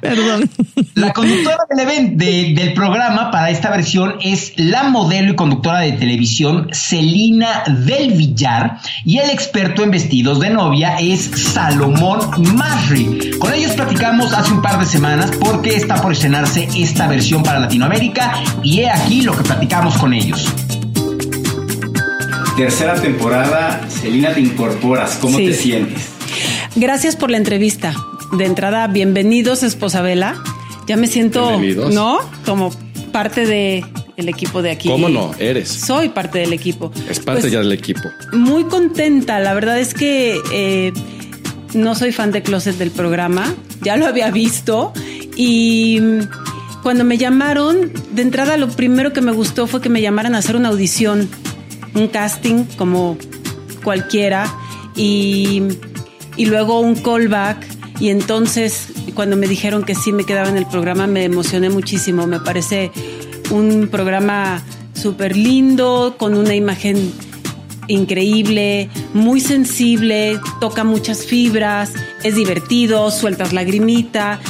Perdón. La conductora del, event- de- del programa para esta versión es la modelo y conductora de televisión Celina del Villar y el experto en vestidos de novia es Salomón Masri. Con ellos platicamos hace un par de semanas porque está por estrenarse esta versión para Latinoamérica y he aquí lo que platicamos con ellos. Tercera temporada, Celina, te incorporas. ¿Cómo Sí. te sientes? Gracias por la entrevista. De entrada, bienvenidos, esposa Vela. Ya me siento, Bienvenidos. ¿no? Como parte de el equipo de aquí. ¿Cómo no? Eres. Soy parte del equipo. Es parte Pues, ya del equipo. Muy contenta. La verdad es que eh, no soy fan de Closet del programa. Ya lo había visto. Y cuando me llamaron, de entrada lo primero que me gustó fue que me llamaran a hacer una audición, un casting como cualquiera. Y, y luego un callback. Y entonces, cuando me dijeron que sí me quedaba en el programa, me emocioné muchísimo. Me parece un programa súper lindo, con una imagen increíble, muy sensible, toca muchas fibras, es divertido, sueltas lagrimita.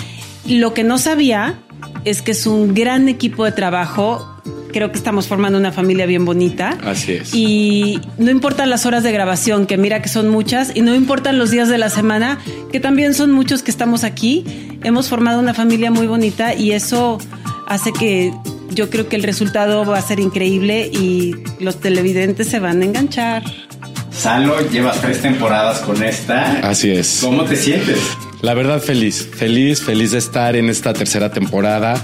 Lo que no sabía es que es un gran equipo de trabajo. Creo que estamos formando una familia bien bonita. Así es. Y no importan las horas de grabación, que mira que son muchas, y no importan los días de la semana, que también son muchos que estamos aquí. Hemos formado una familia muy bonita y eso hace que yo creo que el resultado va a ser increíble y los televidentes se van a enganchar. Salo, llevas tres temporadas con esta. Así es. ¿Cómo te sientes? La verdad, feliz, feliz, feliz de estar en esta tercera temporada.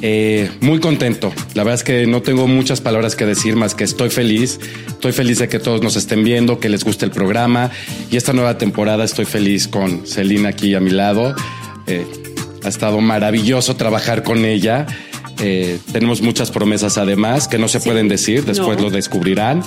Eh, muy contento. La verdad es que no tengo muchas palabras que decir más que estoy feliz. Estoy feliz de que todos nos estén viendo, que les guste el programa. Y esta nueva temporada estoy feliz con Celina aquí a mi lado. Eh, ha estado maravilloso trabajar con ella. Eh, tenemos muchas promesas además que no se pueden decir, después No. lo descubrirán,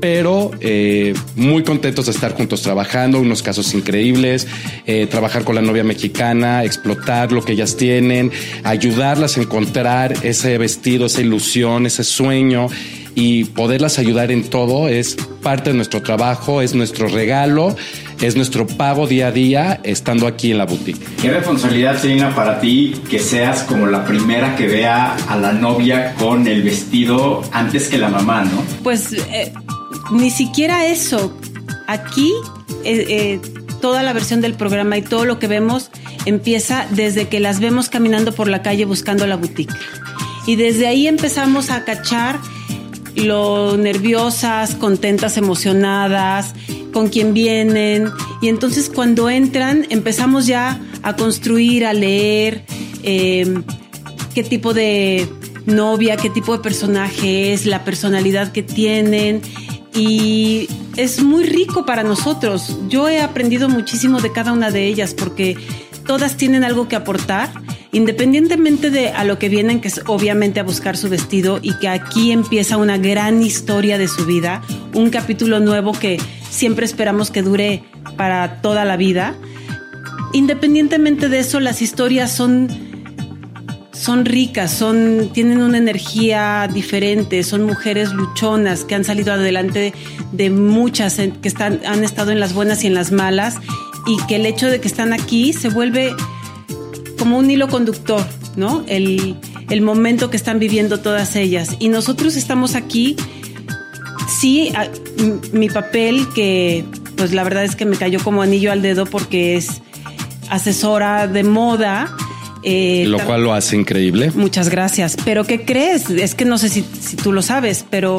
pero eh, muy contentos de estar juntos trabajando, unos casos increíbles, eh, trabajar con la novia mexicana, explotar lo que ellas tienen, ayudarlas a encontrar ese vestido, esa ilusión, ese sueño y poderlas ayudar en todo es parte de nuestro trabajo, es nuestro regalo, es nuestro pago día a día estando aquí en la boutique. ¿Qué responsabilidad, Selena, para ti que seas como la primera que vea a la novia con el vestido antes que la mamá, ¿no? Pues eh, ni siquiera eso. Aquí eh, eh, toda la versión del programa y todo lo que vemos empieza desde que las vemos caminando por la calle buscando la boutique. Y desde ahí empezamos a cachar lo nerviosas, contentas, emocionadas, con quién vienen. Y entonces cuando entran empezamos ya a construir, a leer eh, qué tipo de novia, qué tipo de personaje es, la personalidad que tienen. Y es muy rico para nosotros. Yo he aprendido muchísimo de cada una de ellas porque todas tienen algo que aportar, independientemente de a lo que vienen, que es obviamente a buscar su vestido y que aquí empieza una gran historia de su vida, un capítulo nuevo que siempre esperamos que dure para toda la vida. Independientemente de eso, las historias son son ricas, son, tienen una energía diferente, son mujeres luchonas que han salido adelante de muchas que están, han estado en las buenas y en las malas, y que el hecho de que están aquí se vuelve como un hilo conductor, ¿no? El, el momento que están viviendo todas ellas. Y nosotros estamos aquí, sí, a- mi papel que pues la verdad es que me cayó como anillo al dedo porque es asesora de moda. eh, Lo cual lo hace increíble. Muchas gracias. Pero ¿qué crees? Es que no sé si, si tú lo sabes, pero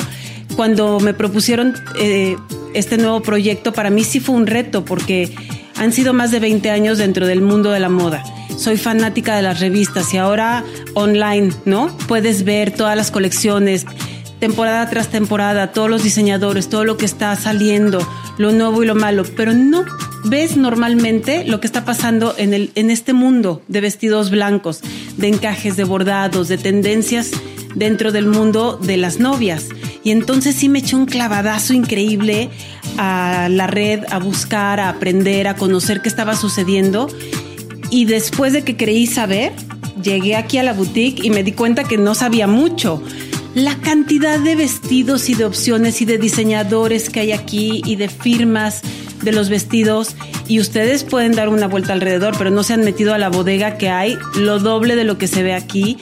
cuando me propusieron eh, este nuevo proyecto, para mí sí fue un reto porque han sido más de 20 años dentro del mundo de la moda. Soy fanática de las revistas y ahora online, ¿no? Puedes ver todas las colecciones, temporada tras temporada, todos los diseñadores, todo lo que está saliendo, lo nuevo y lo malo, pero no ves normalmente lo que está pasando en, el, en este mundo de vestidos blancos, de encajes, de bordados, de tendencias dentro del mundo de las novias. Y entonces sí me eché un clavadazo increíble a la red, a buscar, a aprender, a conocer qué estaba sucediendo. Y después de que creí saber, llegué aquí a la boutique y me di cuenta que no sabía mucho. La cantidad de vestidos y de opciones y de diseñadores que hay aquí y de firmas de los vestidos y ustedes pueden dar una vuelta alrededor, pero no se han metido a la bodega que hay, lo doble de lo que se ve aquí.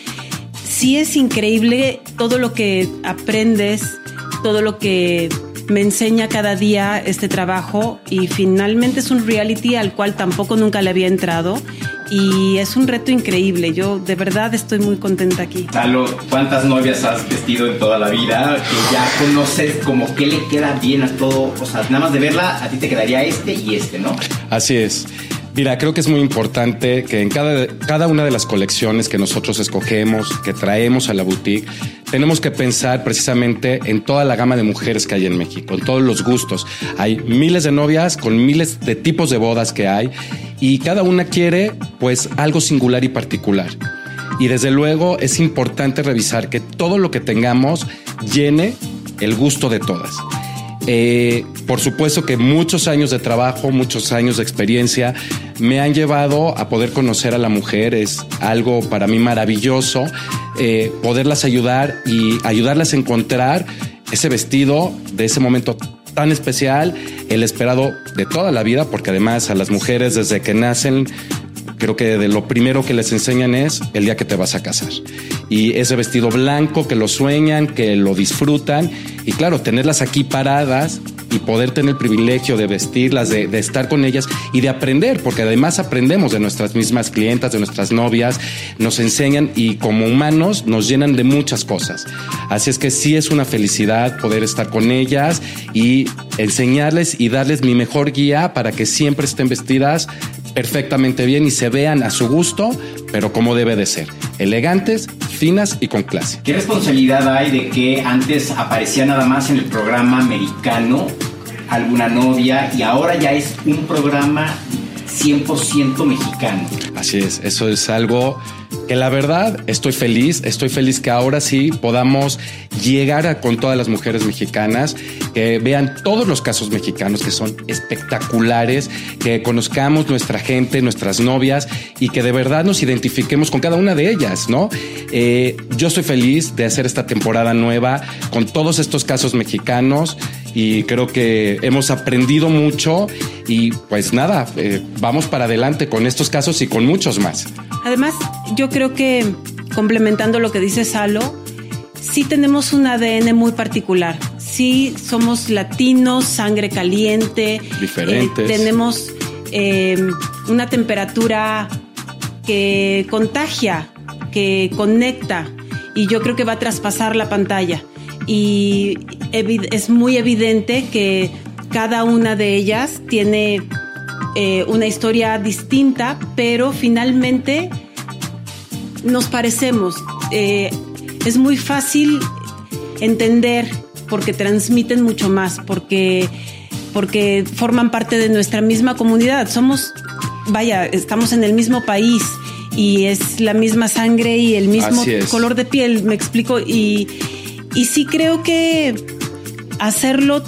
Sí es increíble todo lo que aprendes, todo lo que me enseña cada día este trabajo y finalmente es un reality al cual tampoco nunca le había entrado y es un reto increíble. Yo de verdad estoy muy contenta aquí. Lalo, ¿cuántas novias has vestido en toda la vida? Que ya conoces como qué le queda bien a todo. O sea, nada más de verla, a ti te quedaría este y este, ¿no? Así es. Mira, creo que es muy importante que en cada, cada una de las colecciones que nosotros escogemos, que traemos a la boutique, tenemos que pensar precisamente en toda la gama de mujeres que hay en México, en todos los gustos. Hay miles de novias con miles de tipos de bodas que hay y cada una quiere pues algo singular y particular. Y desde luego es importante revisar que todo lo que tengamos llene el gusto de todas. Eh, por supuesto que muchos años de trabajo, muchos años de experiencia me han llevado a poder conocer a la mujer. Es algo para mí maravilloso eh, poderlas ayudar y ayudarlas a encontrar ese vestido de ese momento tan especial, el esperado de toda la vida, porque además a las mujeres desde que nacen creo que lo primero que les enseñan es el día que te vas a casar. Y ese vestido blanco que lo sueñan, que lo disfrutan. Y claro, tenerlas aquí paradas y poder tener el privilegio de vestirlas, de, de estar con ellas y de aprender, porque además aprendemos de nuestras mismas clientas, de nuestras novias, nos enseñan y como humanos nos llenan de muchas cosas. Así es que sí es una felicidad poder estar con ellas y enseñarles y darles mi mejor guía para que siempre estén vestidas perfectamente bien y se vean a su gusto, pero como debe de ser, elegantes, finas y con clase. ¿Qué responsabilidad hay de que antes aparecía nada más en el programa americano alguna novia y ahora ya es un programa 100% mexicano? Así es, eso es algo que la verdad estoy feliz, estoy feliz que ahora sí podamos llegar con todas las mujeres mexicanas, que vean todos los casos mexicanos que son espectaculares, que conozcamos nuestra gente, nuestras novias y que de verdad nos identifiquemos con cada una de ellas, ¿no? Eh, yo estoy feliz de hacer esta temporada nueva con todos estos casos mexicanos y creo que hemos aprendido mucho y pues nada, eh, vamos para adelante con estos casos y con muchos más. Además, yo creo que complementando lo que dice Salo, sí tenemos un ADN muy particular. Sí somos latinos, sangre caliente. Diferentes. eh, tenemos eh, una temperatura que contagia, que conecta y yo creo que va a traspasar la pantalla. Y es muy evidente que cada una de ellas tiene eh, una historia distinta, pero finalmente nos parecemos. Eh, es muy fácil entender porque transmiten mucho más, porque, porque forman parte de nuestra misma comunidad. Somos, vaya, estamos en el mismo país y es la misma sangre y el mismo color de piel, me explico. Y, y sí creo que hacerlo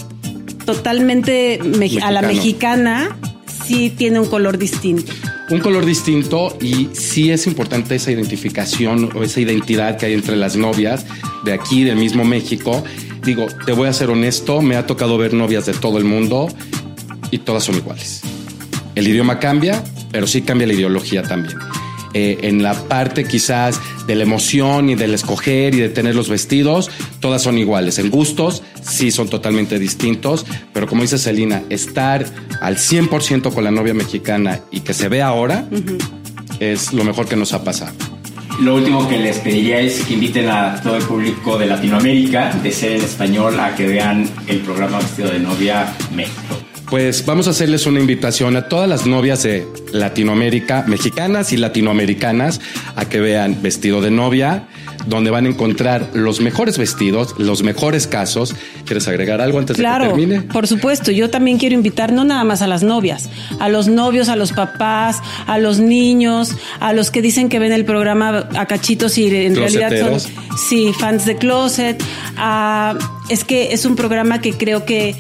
totalmente me- a la mexicana sí tiene un color distinto. Un color distinto y sí es importante esa identificación o esa identidad que hay entre las novias de aquí, del mismo México. Digo, te voy a ser honesto, me ha tocado ver novias de todo el mundo y todas son iguales. El idioma cambia, pero sí cambia la ideología también. Eh, en la parte quizás de la emoción y del escoger y de tener los vestidos, todas son iguales. En gustos, sí son totalmente distintos, pero como dice Celina, estar al 100% con la novia mexicana y que se vea ahora es lo mejor que nos ha pasado. Lo último que les pediría es que inviten a todo el público de Latinoamérica, de ser en español, a que vean el programa Vestido de Novia México. Pues vamos a hacerles una invitación a todas las novias de Latinoamérica, mexicanas y latinoamericanas, a que vean Vestido de Novia, donde van a encontrar los mejores vestidos, los mejores casos. ¿Quieres agregar algo antes de que Claro, termine? por supuesto. Yo también quiero invitar no nada más a las novias, a los novios, a los papás, a los niños, a los que dicen que ven el programa a cachitos y en realidad son sí fans de closet. Ah, es que es un programa que creo que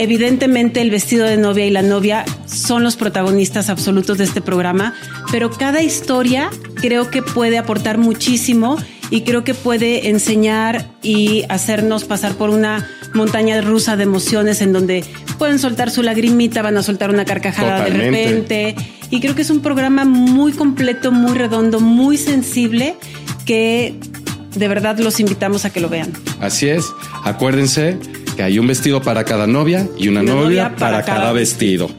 evidentemente el vestido de novia y la novia son los protagonistas absolutos de este programa, pero cada historia creo que puede aportar muchísimo y creo que puede enseñar y hacernos pasar por una montaña rusa de emociones en donde pueden soltar su lagrimita, van a soltar una carcajada de repente. Y creo que es un programa muy completo, muy redondo, muy sensible, que de verdad los invitamos a que lo vean. Así es. Acuérdense que hay un vestido para cada novia y una, Una novia, novia para, para cada, cada vestido.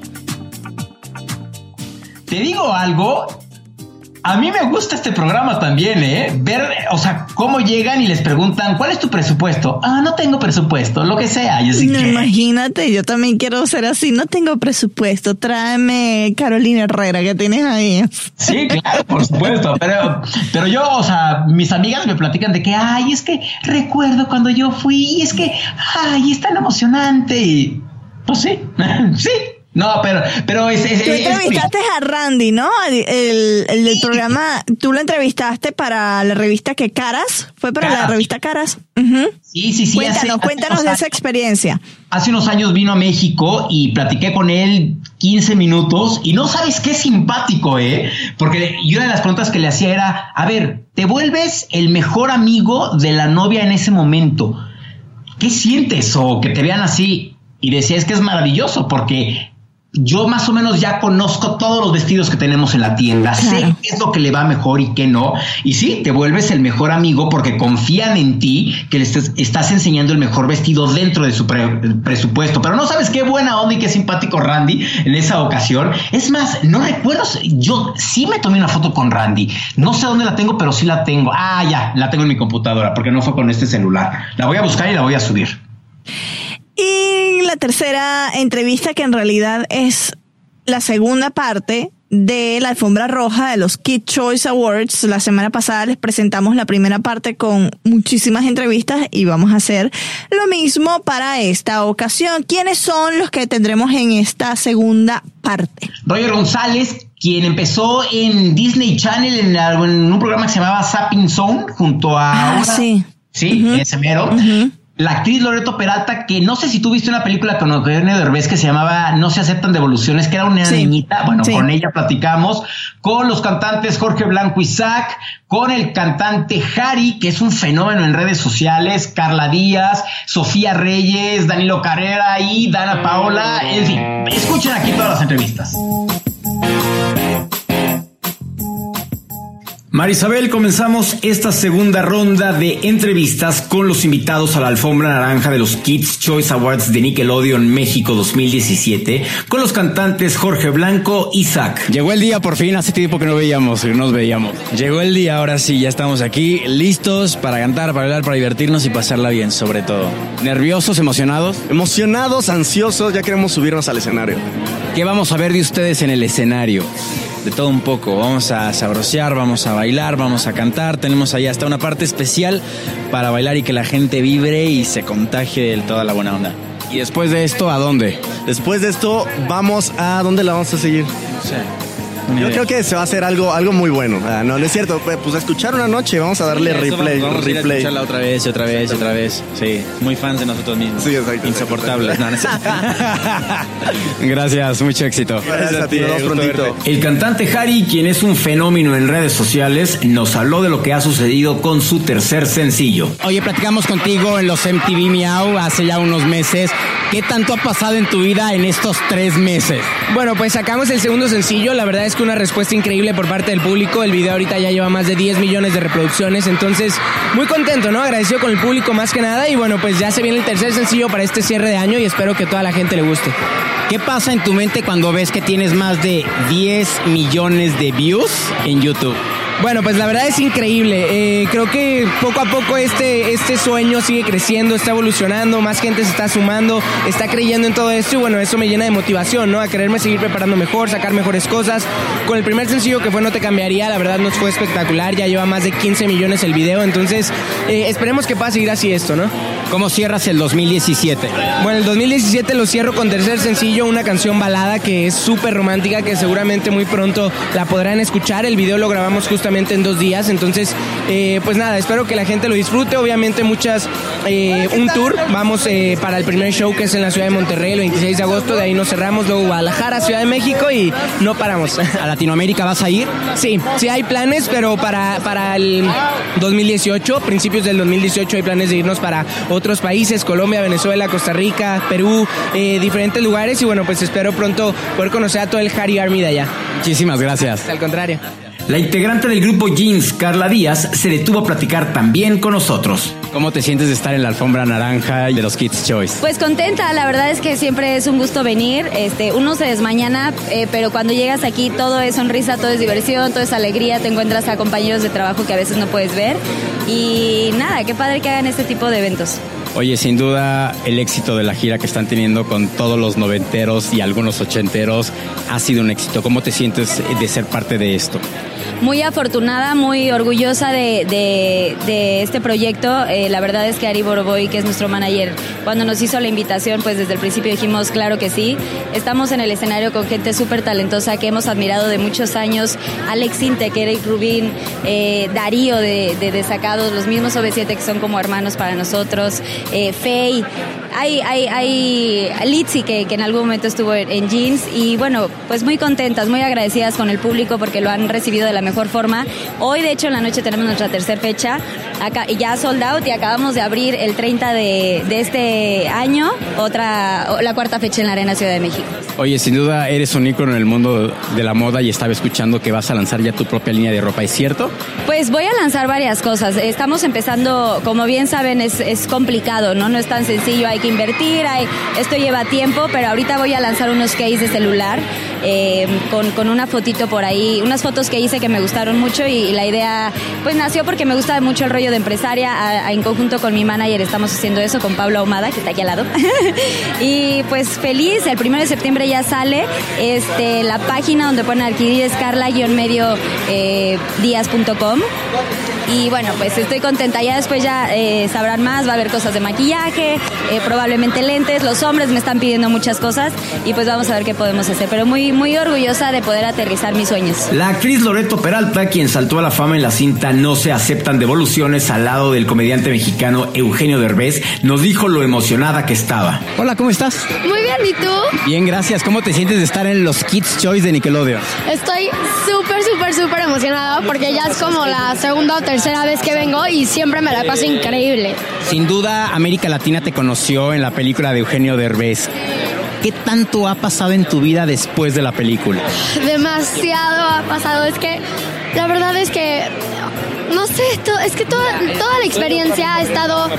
Te digo algo. A mí me gusta este programa también, ¿eh? Ver, o sea, cómo llegan y les preguntan, ¿cuál es tu presupuesto? Ah, no tengo presupuesto, lo que sea. Y así No, que, imagínate, yo también quiero ser así. No tengo presupuesto. Tráeme Carolina Herrera que tienes ahí. Sí, claro, por supuesto. Pero, pero yo, o sea, mis amigas me platican de que, ay, es que recuerdo cuando yo fui y es que, ay, es tan emocionante. Y, pues sí, sí. No, pero, pero es, es, Tú es- entrevistaste a Randy, ¿no? El, el- programa, tú lo entrevistaste para la revista que Caras, fue para la revista Caras. Sí, sí, sí. Cuéntanos, hace- cuéntanos de esa experiencia. Hace unos años vino a México y platiqué con él 15 minutos y no sabes qué simpático, ¿eh? Porque y una de las preguntas que le hacía era, a ver, te vuelves el mejor amigo de la novia en ese momento. ¿Qué sientes o que te vean así? Y decía, es que es maravilloso porque yo más o menos ya conozco todos los vestidos que tenemos en la tienda, sé qué es lo que le va mejor y qué no. Y sí, te vuelves el mejor amigo porque confían en ti, que le estés- estás enseñando el mejor vestido dentro de su pre- presupuesto. Pero no sabes qué buena onda y qué simpático Randy en esa ocasión. Es más, no recuerdo, yo sí me tomé una foto con Randy. No sé dónde la tengo, pero sí la tengo. Ah, ya, la tengo en mi computadora porque no fue con este celular. La voy a buscar y la voy a subir. Y la tercera entrevista, que en realidad es la segunda parte de la alfombra roja de los Kid Choice Awards. La semana pasada les presentamos la primera parte con muchísimas entrevistas y vamos a hacer lo mismo para esta ocasión. ¿Quiénes son los que tendremos en esta segunda parte? Roger González, quien empezó en Disney Channel en, en un programa que se llamaba Sapping Zone junto a Ah, sí. Sí, ese mero. La actriz Loreto Peralta, que no sé si tú viste una película con Eugenio Derbez que se llamaba No se aceptan devoluciones, que era una Sí. niñita. Bueno, Sí. con ella platicamos. Con los cantantes Jorge Blanco Isaac, con el cantante Harry, que es un fenómeno en redes sociales, Carla Díaz, Sofía Reyes, Danilo Carrera y Dana Paola. En fin, escuchen aquí todas las entrevistas. Marisabel, comenzamos esta segunda ronda de entrevistas con los invitados a la alfombra naranja de los Kids Choice Awards de Nickelodeon México 2017 con los cantantes Jorge Blanco y Zach. Llegó el día por fin, hace tiempo que no veíamos, que no nos veíamos. Llegó el día, ahora sí, ya estamos aquí, listos para cantar, para bailar, para divertirnos y pasarla bien, sobre todo. ¿Nerviosos, emocionados? Emocionados, ansiosos, ya queremos subirnos al escenario. ¿Qué vamos a ver de ustedes en el escenario? De todo un poco. Vamos a sabrosear, vamos a bailar, vamos a cantar. Tenemos ahí hasta una parte especial para bailar y que la gente vibre y se contagie de toda la buena onda. ¿Y después de esto, a dónde? Después de esto, vamos a dónde la vamos a seguir. Yo creo que se va a hacer algo, algo muy bueno. Ah, no, no es cierto. Pues pues, a escuchar una noche, vamos a darle Sí, replay, Vamos, vamos a ir a replay. escucharla otra vez, y otra vez, y otra vez. Sí, muy fans de nosotros mismos. Sí, exacto. Insoportables. No, no es cierto. Gracias, mucho éxito. Gracias a ti, nos prontito. verte. El cantante Harry, quien es un fenómeno en redes sociales, nos habló de lo que ha sucedido con su tercer sencillo. Oye, platicamos contigo en los MTV Miau hace ya unos meses. ¿Qué tanto ha pasado en tu vida en estos tres meses? Bueno, pues sacamos el segundo sencillo. La verdad es que una respuesta increíble por parte del público. El video ahorita ya lleva más de 10 millones de reproducciones. Entonces, muy contento, ¿no? Agradecido con el público más que nada. Y bueno, pues ya se viene el tercer sencillo para este cierre de año y espero que toda la gente le guste. ¿Qué pasa en tu mente cuando ves que tienes más de 10 millones de views en YouTube? Bueno, pues la verdad es increíble. Eh, creo que poco a poco este, este sueño sigue creciendo, está evolucionando, más gente se está sumando, está creyendo en todo esto y bueno, eso me llena de motivación, ¿no? A quererme seguir preparando mejor, sacar mejores cosas. Con el primer sencillo que fue No te cambiaría, la verdad nos fue espectacular, ya lleva más de 15 millones el video, entonces eh, esperemos que pueda seguir así esto, ¿no? ¿Cómo cierras el 2017? Bueno, el 2017 lo cierro con tercer sencillo, una canción balada que es súper romántica, que seguramente muy pronto la podrán escuchar. El video lo grabamos justamente en dos días, entonces, eh, pues nada, espero que la gente lo disfrute. Obviamente muchas, eh, un tour, vamos eh, para el primer show que es en la ciudad de Monterrey el 26 de agosto, de ahí nos cerramos, luego Guadalajara, Ciudad de México y no paramos. ¿A Latinoamérica vas a ir? Sí, sí hay planes, pero para, para el 2018, principios del 2018 hay planes de irnos para otros países, Colombia, Venezuela, Costa Rica, Perú, eh, diferentes lugares y bueno, pues espero pronto poder conocer a todo el Harry Army de allá. Muchísimas gracias. Al contrario. La integrante del grupo Jeans, Carla Díaz, se detuvo a platicar también con nosotros. ¿Cómo te sientes de estar en la alfombra naranja y de los Kids Choice? Pues contenta, la verdad es que siempre es un gusto venir. Este, uno se desmañana, eh, pero cuando llegas aquí todo es sonrisa, todo es diversión, todo es alegría. Te encuentras a compañeros de trabajo que a veces no puedes ver. Y nada, qué padre que hagan este tipo de eventos. Oye, sin duda el éxito de la gira que están teniendo con todos los noventeros y algunos ochenteros ha sido un éxito. ¿Cómo te sientes de ser parte de esto? Muy afortunada, muy orgullosa de, este proyecto. Eh, la verdad es que Ari Boroboy, que es nuestro manager, cuando nos hizo la invitación, pues desde el principio dijimos, claro que sí. Estamos en el escenario con gente súper talentosa que hemos admirado de muchos años. Alex Intec, Eric Rubin, eh, Darío de, de Desacados, los mismos OV7 que son como hermanos para nosotros, eh, Faye. Hay, hay, hay Litzy que, que en algún momento estuvo en, en Jeans y bueno, pues muy contentas, muy agradecidas con el público porque lo han recibido de la mejor forma. Hoy de hecho en la noche tenemos nuestra tercera fecha, acá, ya sold out y acabamos de abrir el 30 de, de este año, otra, la cuarta fecha en la Arena Ciudad de México. Oye, sin duda eres un ícono en el mundo de la moda y estaba escuchando que vas a lanzar ya tu propia línea de ropa, ¿es cierto? Pues voy a lanzar varias cosas. Estamos empezando, como bien saben, es, es complicado, ¿no? No es tan sencillo, hay invertir, esto lleva tiempo, pero ahorita voy a lanzar unos case de celular eh, con, una fotito por ahí, unas fotos que hice que me gustaron mucho y, la idea, pues nació porque me gusta mucho el rollo de empresaria. En conjunto con mi manager estamos haciendo eso, con Pablo Ahumada, que está aquí al lado. y pues feliz, el 1 de septiembre ya sale. Este, la página donde pueden adquirir es carla-medio eh. Y bueno, pues estoy contenta. Ya después ya eh, sabrán más, va a haber cosas de maquillaje, probablemente lentes. Los hombres me están pidiendo muchas cosas y pues vamos a ver qué podemos hacer. Pero muy, muy orgullosa de poder aterrizar mis sueños. La actriz Loreto Peralta, quien saltó a la fama en la cinta No se aceptan devoluciones al lado del comediante mexicano Eugenio Derbez, nos dijo lo emocionada que estaba. Hola, ¿cómo estás? Muy bien, ¿y tú? Bien, gracias. ¿Cómo te sientes de estar en los Kids Choice de Nickelodeon? Estoy súper, súper, súper emocionada porque ya es como la segunda o tercera vez que vengo y siempre me la paso increíble. Sin duda, América Latina te conoció en la película de Eugenio Derbez. ¿Qué tanto ha pasado en tu vida después de la película? Demasiado ha pasado. Es que la verdad es que no sé, to- es que toda, toda la experiencia ha estado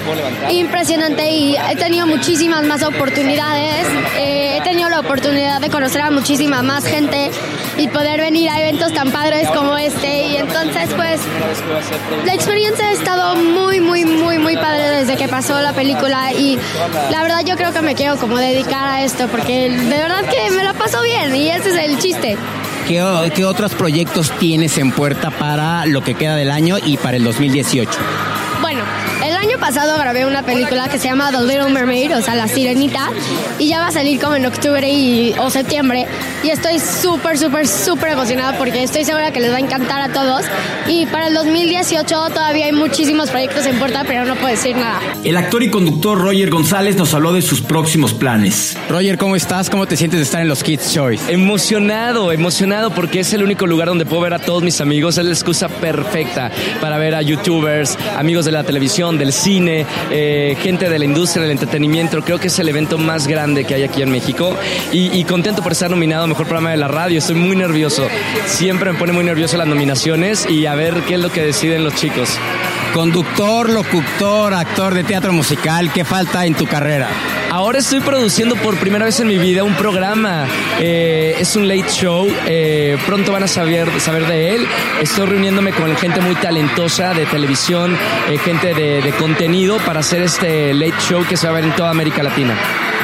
impresionante y he tenido muchísimas más oportunidades. Eh, he tenido la oportunidad de conocer a muchísima más gente y poder venir a eventos tan padres como este. Y entonces, pues, la experiencia ha estado muy, muy, muy, muy padre desde que pasó la película y la verdad yo creo que me quiero como dedicar a esto porque de verdad que me la paso bien y ese es el chiste. ¿Qué, otros proyectos tienes en puerta para lo que queda del año y para el 2018? Bueno, el año pasado grabé una película que se llama The Little Mermaid, o sea, La Sirenita, y ya va a salir como en octubre y, o septiembre. Y estoy súper, súper, súper emocionada porque estoy segura que les va a encantar a todos. Y para el 2018 todavía hay muchísimos proyectos en puerta, pero no puedo decir nada. El actor y conductor Roger González nos habló de sus próximos planes. Roger, ¿cómo estás? ¿Cómo te sientes de estar en los Kids Choice? Emocionado, emocionado porque es el único lugar donde puedo ver a todos mis amigos. Es la excusa perfecta para ver a youtubers, amigos de la televisión, del cine, eh, gente de la industria del entretenimiento. Creo que es el evento más grande que hay aquí en México y, contento por estar nominado a Mejor Programa de la Radio. Estoy muy nervioso. Siempre me pone muy nervioso las nominaciones y a ver qué es lo que deciden los chicos. Conductor, locutor, actor de teatro musical, ¿qué falta en tu carrera? Ahora estoy produciendo por primera vez en mi vida un programa. Eh, es un late show. eh, pronto van a saber, saber de él. Estoy reuniéndome con gente muy talentosa de televisión, eh, gente de, de contenido para hacer este late show que se va a ver en toda América Latina.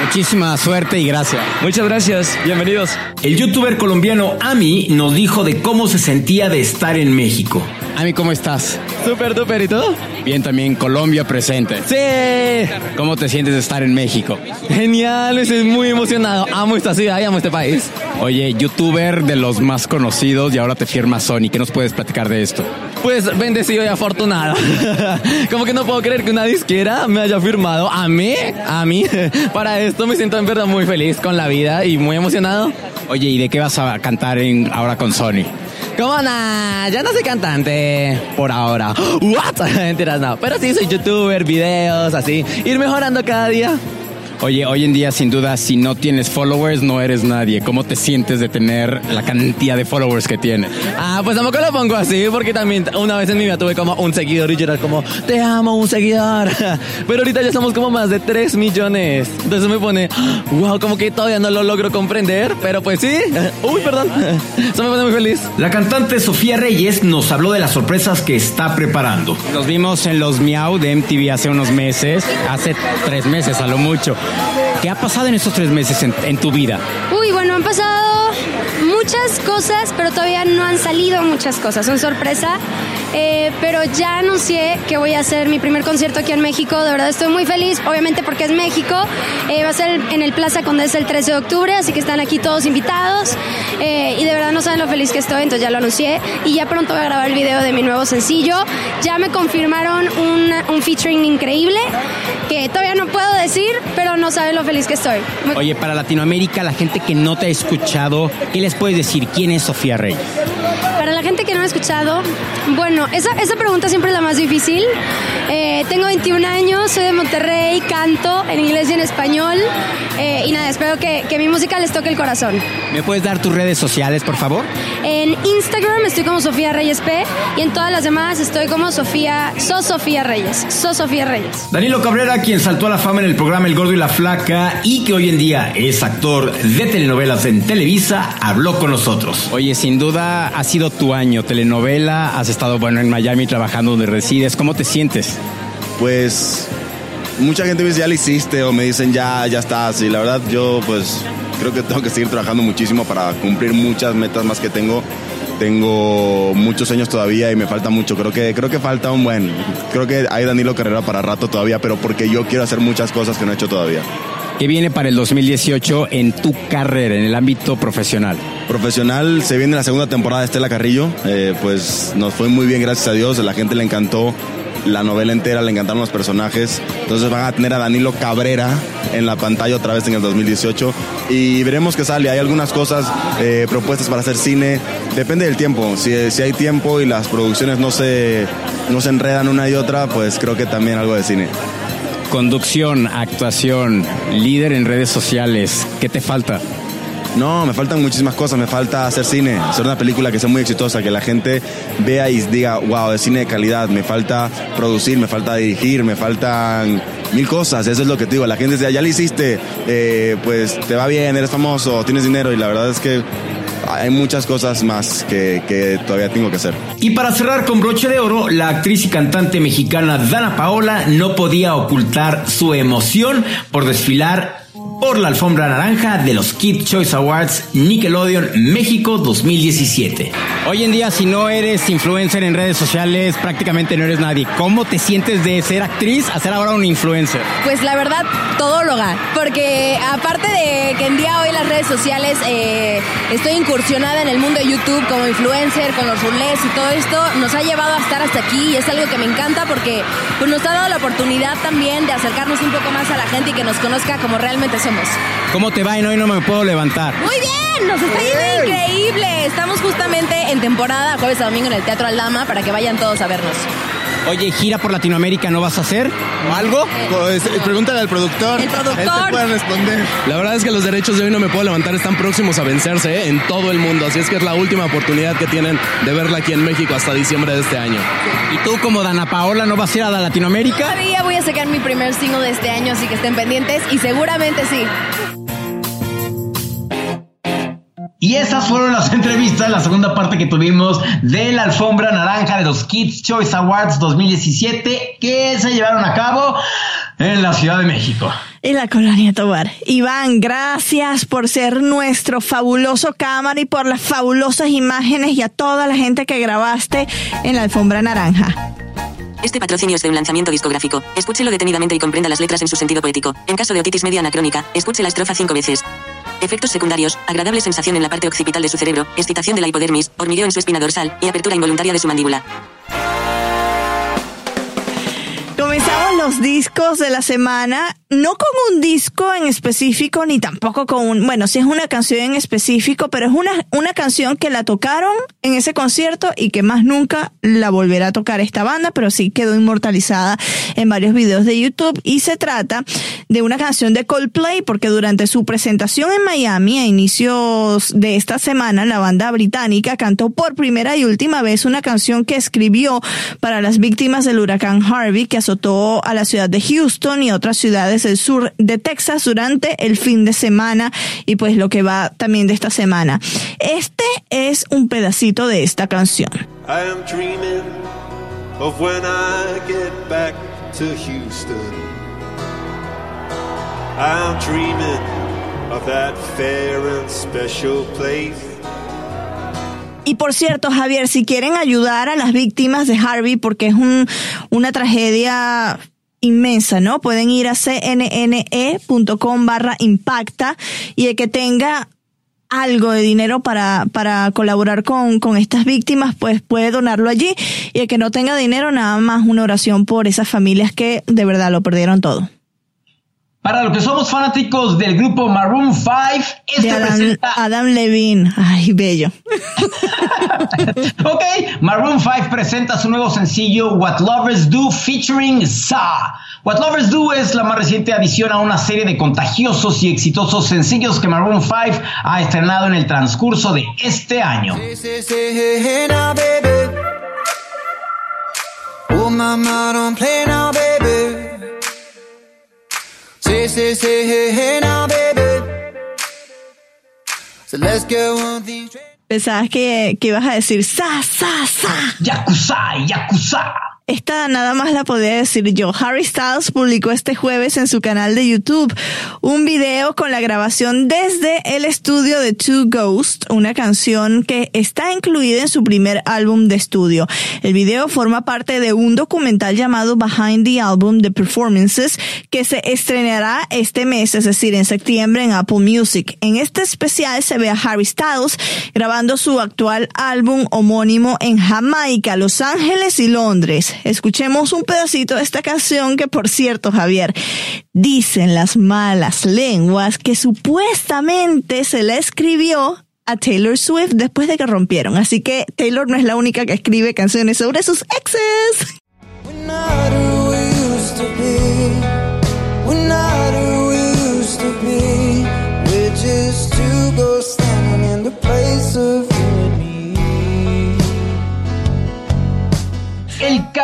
Muchísima suerte y gracias. Muchas gracias. Bienvenidos. El youtuber colombiano Ami nos dijo de cómo se sentía de estar en México. Ami, ¿cómo estás? Súper, súper. ¿Y todo? Bien, también Colombia presente. Sí. ¿Cómo te sientes de estar en México? Genial, estoy muy emocionado. Amo esta ciudad y amo este país. Oye, youtuber de los más conocidos y ahora te firma Sony. ¿Qué nos puedes platicar de esto? Pues bendecido y afortunado. Como que no puedo creer que una disquera me haya firmado a mí, a mí. Para esto me siento en verdad muy feliz con la vida y muy emocionado. Oye, ¿y de qué vas a cantar en, ahora con Sony? ¿Cómo na? Ya no soy cantante por ahora. What? Mentiras, no. Pero sí soy youtuber, videos, así. Ir mejorando cada día. Oye, hoy en día sin duda si no tienes followers no eres nadie. ¿Cómo te sientes de tener la cantidad de followers que tienes? Ah, pues tampoco lo pongo así, porque también una vez en mi vida tuve como un seguidor y yo era como, te amo, un seguidor. Pero ahorita ya somos como más de 3 millones. Entonces me pone, wow, como que todavía no lo logro comprender, pero pues sí. Uy, perdón. Eso me pone muy feliz. La cantante Sofía Reyes nos habló de las sorpresas que está preparando. Nos vimos en los Miau de MTV hace unos meses, hace tres meses a lo mucho. ¿Qué ha pasado en estos tres meses en, tu vida? Uy, bueno, han pasado muchas cosas, pero todavía no han salido muchas cosas. Son sorpresa. Eh, pero ya anuncié que voy a hacer mi primer concierto aquí en México. De verdad estoy muy feliz, obviamente porque es México. Eh, va a ser en el Plaza Condesa el 13 de octubre, así que están aquí todos invitados. Eh, y de verdad no saben lo feliz que estoy, entonces ya lo anuncié. Y ya pronto voy a grabar el video de mi nuevo sencillo. Ya me confirmaron un, un featuring increíble que todavía no puedo decir, pero no saben lo feliz que estoy. Oye, para Latinoamérica, la gente que no te ha escuchado, ¿qué les puedes decir? ¿Quién es Sofía Reyes? Para la gente que no ha escuchado, bueno, esa, esa pregunta siempre es la más difícil. Eh, tengo 21 años, soy de Monterrey, canto en inglés y en español. eh, y nada, espero que, que mi música les toque el corazón. ¿Me puedes dar tus redes sociales, por favor? En Instagram estoy como Sofía Reyes P y en todas las demás estoy como Sofía, So Sofía Reyes, So Sofía Reyes. Danilo Cabrera, quien saltó a la fama en el programa El Gordo y la Flaca y que hoy en día es actor de telenovelas en Televisa, habló con nosotros. Oye, sin duda ha sido tu año, telenovela, has estado bueno en Miami trabajando donde resides, ¿cómo te sientes? Pues mucha gente me dice ya lo hiciste o me dicen ya, ya estás y la verdad yo pues creo que tengo que seguir trabajando muchísimo para cumplir muchas metas más que tengo. Tengo muchos años todavía y me falta mucho. Creo que, creo que falta un buen. Creo que hay Danilo Carrera para rato todavía, pero porque yo quiero hacer muchas cosas que no he hecho todavía. ¿Qué viene para el 2018 en tu carrera, en el ámbito profesional? Profesional, se viene la segunda temporada de Estela Carrillo. Eh, pues nos fue muy bien, gracias a Dios. A la gente le encantó la novela entera, le encantaron los personajes. Entonces van a tener a Danilo Cabrera en la pantalla otra vez en el 2018 y veremos qué sale. Hay algunas cosas eh, propuestas para hacer cine. Depende del tiempo. Si, si hay tiempo y las producciones no se, no se enredan una y otra, pues creo que también algo de cine. Conducción, actuación, líder en redes sociales, ¿qué te falta? No, me faltan muchísimas cosas. Me falta hacer cine, hacer una película que sea muy exitosa, que la gente vea y diga, wow, es cine de calidad. Me falta producir, me falta dirigir, me faltan mil cosas. Eso es lo que te digo. La gente dice, ya lo hiciste, eh, pues te va bien, eres famoso, tienes dinero. Y la verdad es que hay muchas cosas más que, todavía tengo que hacer. Y para cerrar con broche de oro, la actriz y cantante mexicana Dana Paola no podía ocultar su emoción por desfilar por la alfombra naranja de los Kid Choice Awards Nickelodeon México 2017. Hoy en día, si no eres influencer en redes sociales, prácticamente no eres nadie. ¿Cómo te sientes de ser actriz a ser ahora un influencer? Pues la verdad, todóloga. Porque aparte de que en día hoy las redes sociales eh, estoy incursionada en el mundo de YouTube como influencer, con los rulés y todo esto, nos ha llevado a estar hasta aquí y es algo que me encanta porque pues, nos ha dado la oportunidad también de acercarnos un poco más a la gente y que nos conozca como realmente somos. ¿Cómo te va? Y hoy no me puedo levantar. Muy bien, nos está yendo increíble. Estamos justamente en temporada, jueves a domingo en el Teatro Aldama, para que vayan todos a vernos. Oye, gira por Latinoamérica, ¿no vas a hacer algo? Pues, pregúntale al productor. El productor. Él te puede responder. La verdad es que los derechos de hoy no me puedo levantar están próximos a vencerse ¿eh? en todo el mundo. Así es que es la última oportunidad que tienen de verla aquí en México hasta diciembre de este año. ¿Y tú como Dana Paola no vas a ir a Latinoamérica? Todavía voy a sacar mi primer single de este año, así que estén pendientes y seguramente sí. Y esas fueron las entrevistas, la segunda parte que tuvimos de la alfombra naranja de los Kids Choice Awards 2017 que se llevaron a cabo en la Ciudad de México. Y la colonia Tobar. Iván, gracias por ser nuestro fabuloso cámara y por las fabulosas imágenes y a toda la gente que grabaste en la alfombra naranja. Este patrocinio es de un lanzamiento discográfico. Escúchelo detenidamente y comprenda las letras en su sentido poético. En caso de otitis media anacrónica, escuche la estrofa cinco veces. Efectos secundarios, agradable sensación en la parte occipital de su cerebro, excitación de la hipodermis, hormigueo en su espina dorsal. Y apertura involuntaria de su mandíbula. Los discos de la semana, no con un disco en específico, ni tampoco con un, bueno, sí es una canción en específico, pero es una, una canción que la tocaron en ese concierto y que más nunca la volverá a tocar esta banda, pero sí quedó inmortalizada en varios videos de YouTube. Y se trata de una canción de Coldplay porque durante su presentación en Miami a inicios de esta semana la banda británica cantó por primera y última vez una canción que escribió para las víctimas del huracán Harvey que azotó a la ciudad de Houston y otras ciudades del sur de Texas durante el fin de semana y pues lo que va también de esta semana. Este es un pedacito de esta canción. I am dreaming of when I get back to Houston. I am dreaming of that fair and special place. Y por cierto, Javier, si quieren ayudar a las víctimas de Harvey, porque es un, una tragedia inmensa, ¿no? Pueden ir a cnne.com barra impacta y el que tenga algo de dinero para, para colaborar con, con estas víctimas, pues puede donarlo allí. Y el que no tenga dinero, nada más una oración por esas familias que de verdad lo perdieron todo. Para los que somos fanáticos del grupo Maroon 5, este De Adam, presenta Adam Levine. Ay, bello. Ok, Maroon 5 presenta su nuevo sencillo What Lovers Do featuring Sa. What Lovers Do es la más reciente adición a una serie de contagiosos y exitosos sencillos que Maroon 5 ha estrenado en el transcurso de este año. Pensabas que, que ibas a decir sa, sa, sa. Yakuza, Yakuza. Esta nada más la podía decir yo. Harry Styles publicó este jueves en su canal de YouTube un video con la grabación desde el estudio de Two Ghosts, una canción que está incluida en su primer álbum de estudio. El video forma parte de un documental llamado Behind the Album The Performances que se estrenará este mes, es decir, en septiembre en Apple Music. En este especial se ve a Harry Styles grabando su actual álbum homónimo en Jamaica, Los Ángeles y Londres. Escuchemos un pedacito de esta canción que, por cierto, Javier, dicen las malas lenguas que supuestamente se la escribió a Taylor Swift después de que rompieron. Así que Taylor no es la única que escribe canciones sobre sus exes.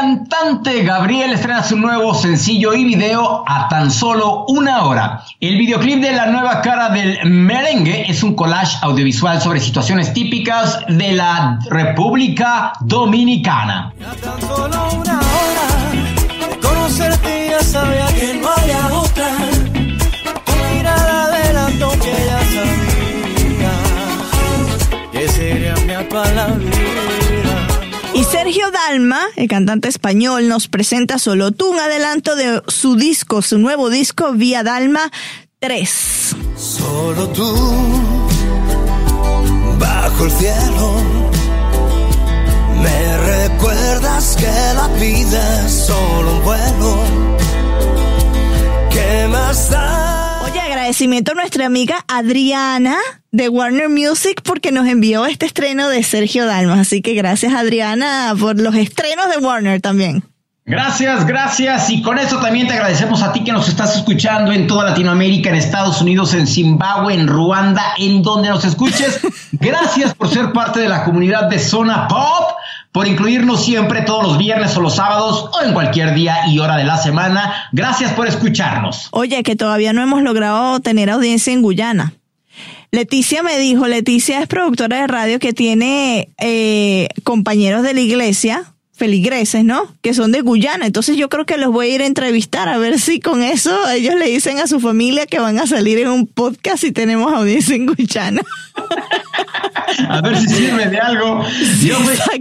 Cantante Gabriel estrena su nuevo sencillo y video a tan solo una hora. El videoclip de la nueva cara del merengue es un collage audiovisual sobre situaciones típicas de la República Dominicana. Palabra. Y Sergio Dalma, el cantante español, nos presenta solo tú un adelanto de su disco, su nuevo disco, Vía Dalma 3. Solo tú, bajo el cielo, me recuerdas que la vida es solo un vuelo. ¿Qué más da? Agradecimiento a nuestra amiga Adriana de Warner Music porque nos envió este estreno de Sergio Dalma. Así que gracias Adriana por los estrenos de Warner también. Gracias, gracias. Y con eso también te agradecemos a ti que nos estás escuchando en toda Latinoamérica, en Estados Unidos, en Zimbabue, en Ruanda, en donde nos escuches. Gracias por ser parte de la comunidad de Zona Pop, por incluirnos siempre todos los viernes o los sábados o en cualquier día y hora de la semana. Gracias por escucharnos. Oye, que todavía no hemos logrado tener audiencia en Guyana. Leticia me dijo, Leticia es productora de radio que tiene eh, compañeros de la iglesia, feligreses, ¿no? Que son de Guyana. Entonces yo creo que los voy a ir a entrevistar a ver si con eso ellos le dicen a su familia que van a salir en un podcast y tenemos audiencia en Guyana. A ver si sirve de algo. Yo soy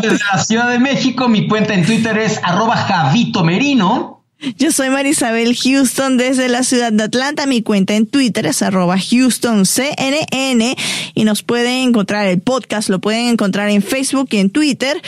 desde la Ciudad de México. Mi cuenta en Twitter es arroba Javito Merino. Yo soy Marisabel Houston desde la ciudad de Atlanta. Mi cuenta en Twitter es arroba HoustonCNN y nos pueden encontrar el podcast, lo pueden encontrar en Facebook y en Twitter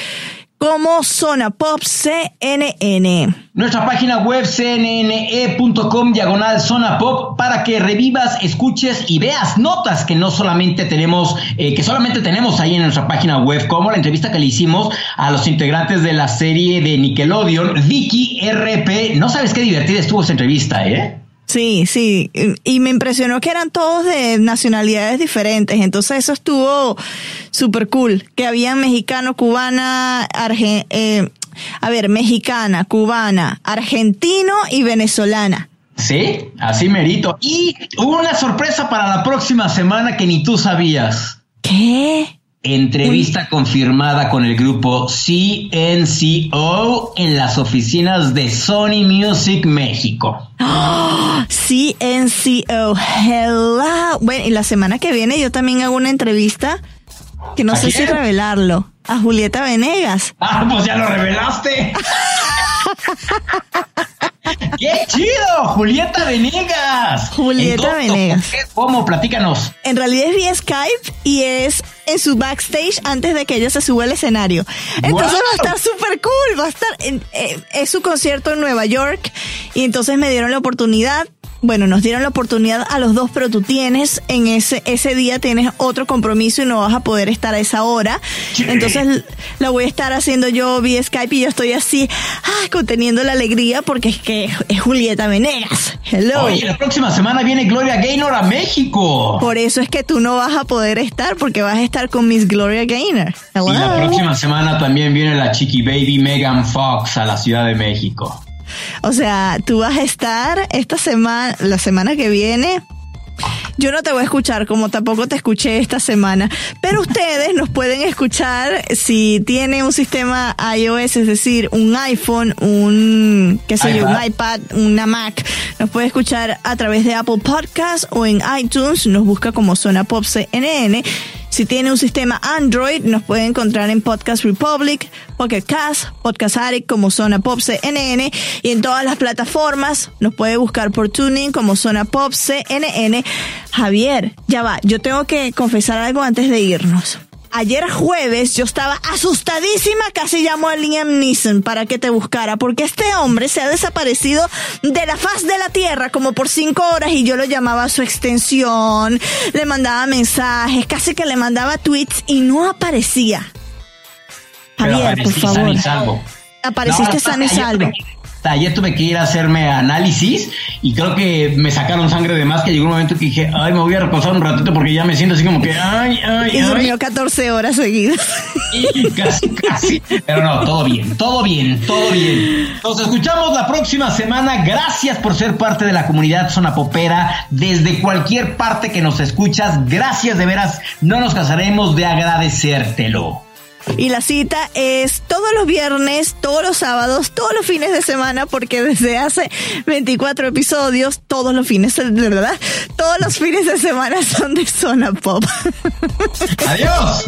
como Zona Pop CNN. Nuestra página web cnne.com diagonal zona pop para que revivas, escuches y veas notas que no solamente tenemos, eh, que solamente tenemos ahí en nuestra página web, como la entrevista que le hicimos a los integrantes de la serie de Nickelodeon, Vicky RP. No sabes qué divertida estuvo esa entrevista, ¿eh? Sí, sí, y me impresionó que eran todos de nacionalidades diferentes, entonces eso estuvo súper cool, que había mexicano, cubana, arge, eh, a ver, mexicana, cubana, argentino y venezolana. Sí, así merito. Y hubo una sorpresa para la próxima semana que ni tú sabías. ¿Qué? Entrevista confirmada con el grupo CNCO en las oficinas de Sony Music México. ¡Oh! CNCO, hello. Bueno, y la semana que viene yo también hago una entrevista que no ¿A sé si revelarlo. A Julieta Venegas. Ah, pues ya lo revelaste. ¡Qué chido! Julieta Venegas. Julieta ¿En? Venegas. ¿Cómo? Platícanos. En realidad es vía Skype y es en su backstage antes de que ella se suba al escenario. Entonces va a estar súper cool, va a estar, en- eh, es su concierto en Nueva York y entonces me dieron la oportunidad. Bueno, nos dieron la oportunidad a los dos, pero tú tienes en ese ese día tienes otro compromiso y no vas a poder estar a esa hora. Entonces la voy a estar haciendo yo vía Skype y yo estoy así, ah, conteniendo la alegría porque es que es Julieta Venegas. Hello. Oye, la próxima semana viene Gloria Gaynor a México. Por eso es que tú no vas a poder estar porque vas a estar con Miss Gloria Gaynor. Hello. Y la próxima semana también viene la chiqui baby Megan Fox a la Ciudad de México. O sea, tú vas a estar esta semana, la semana que viene, Yo no te voy a escuchar como tampoco te escuché esta semana, pero ustedes nos pueden escuchar si tiene un sistema iOS, es decir, un iPhone, un, qué sé yo, un iPad, una Mac, nos puede escuchar a través de Apple Podcast o en iTunes, nos busca como Zona Pop CNN. Si tiene un sistema Android, nos puede encontrar en Podcast Republic, Pocket Cast, Podcast Addict como Zona Pop CNN y en todas las plataformas nos puede buscar por Tuning como Zona Pop CNN. Javier, ya va, yo tengo que confesar algo antes de irnos. Ayer jueves yo estaba asustadísima, casi llamó a Liam Neeson para que te buscara, porque este hombre se ha desaparecido de la faz de la tierra como por cinco horas y yo lo llamaba a su extensión, le mandaba mensajes, casi que le mandaba tweets y no aparecía. Javier, por favor. Apareciste No, sano y salvo. Ayer tuve que ir a hacerme análisis y creo que me sacaron sangre de más que llegó un momento que dije, ay, me voy a reposar un ratito porque ya me siento así como que, ay, ay, Y ay. durmió 14 horas seguidas. Y casi, casi. Pero no, todo bien, todo bien, todo bien. Nos escuchamos la próxima semana. Gracias por ser parte de la comunidad Zona Popera. Desde cualquier parte que nos escuchas, gracias de veras. No nos cansaremos de agradecértelo. Y la cita es todos los viernes, todos los sábados, todos los fines de semana, porque desde hace 24 episodios, todos los fines, de verdad, todos los fines de semana son de Zona Pop. Adiós.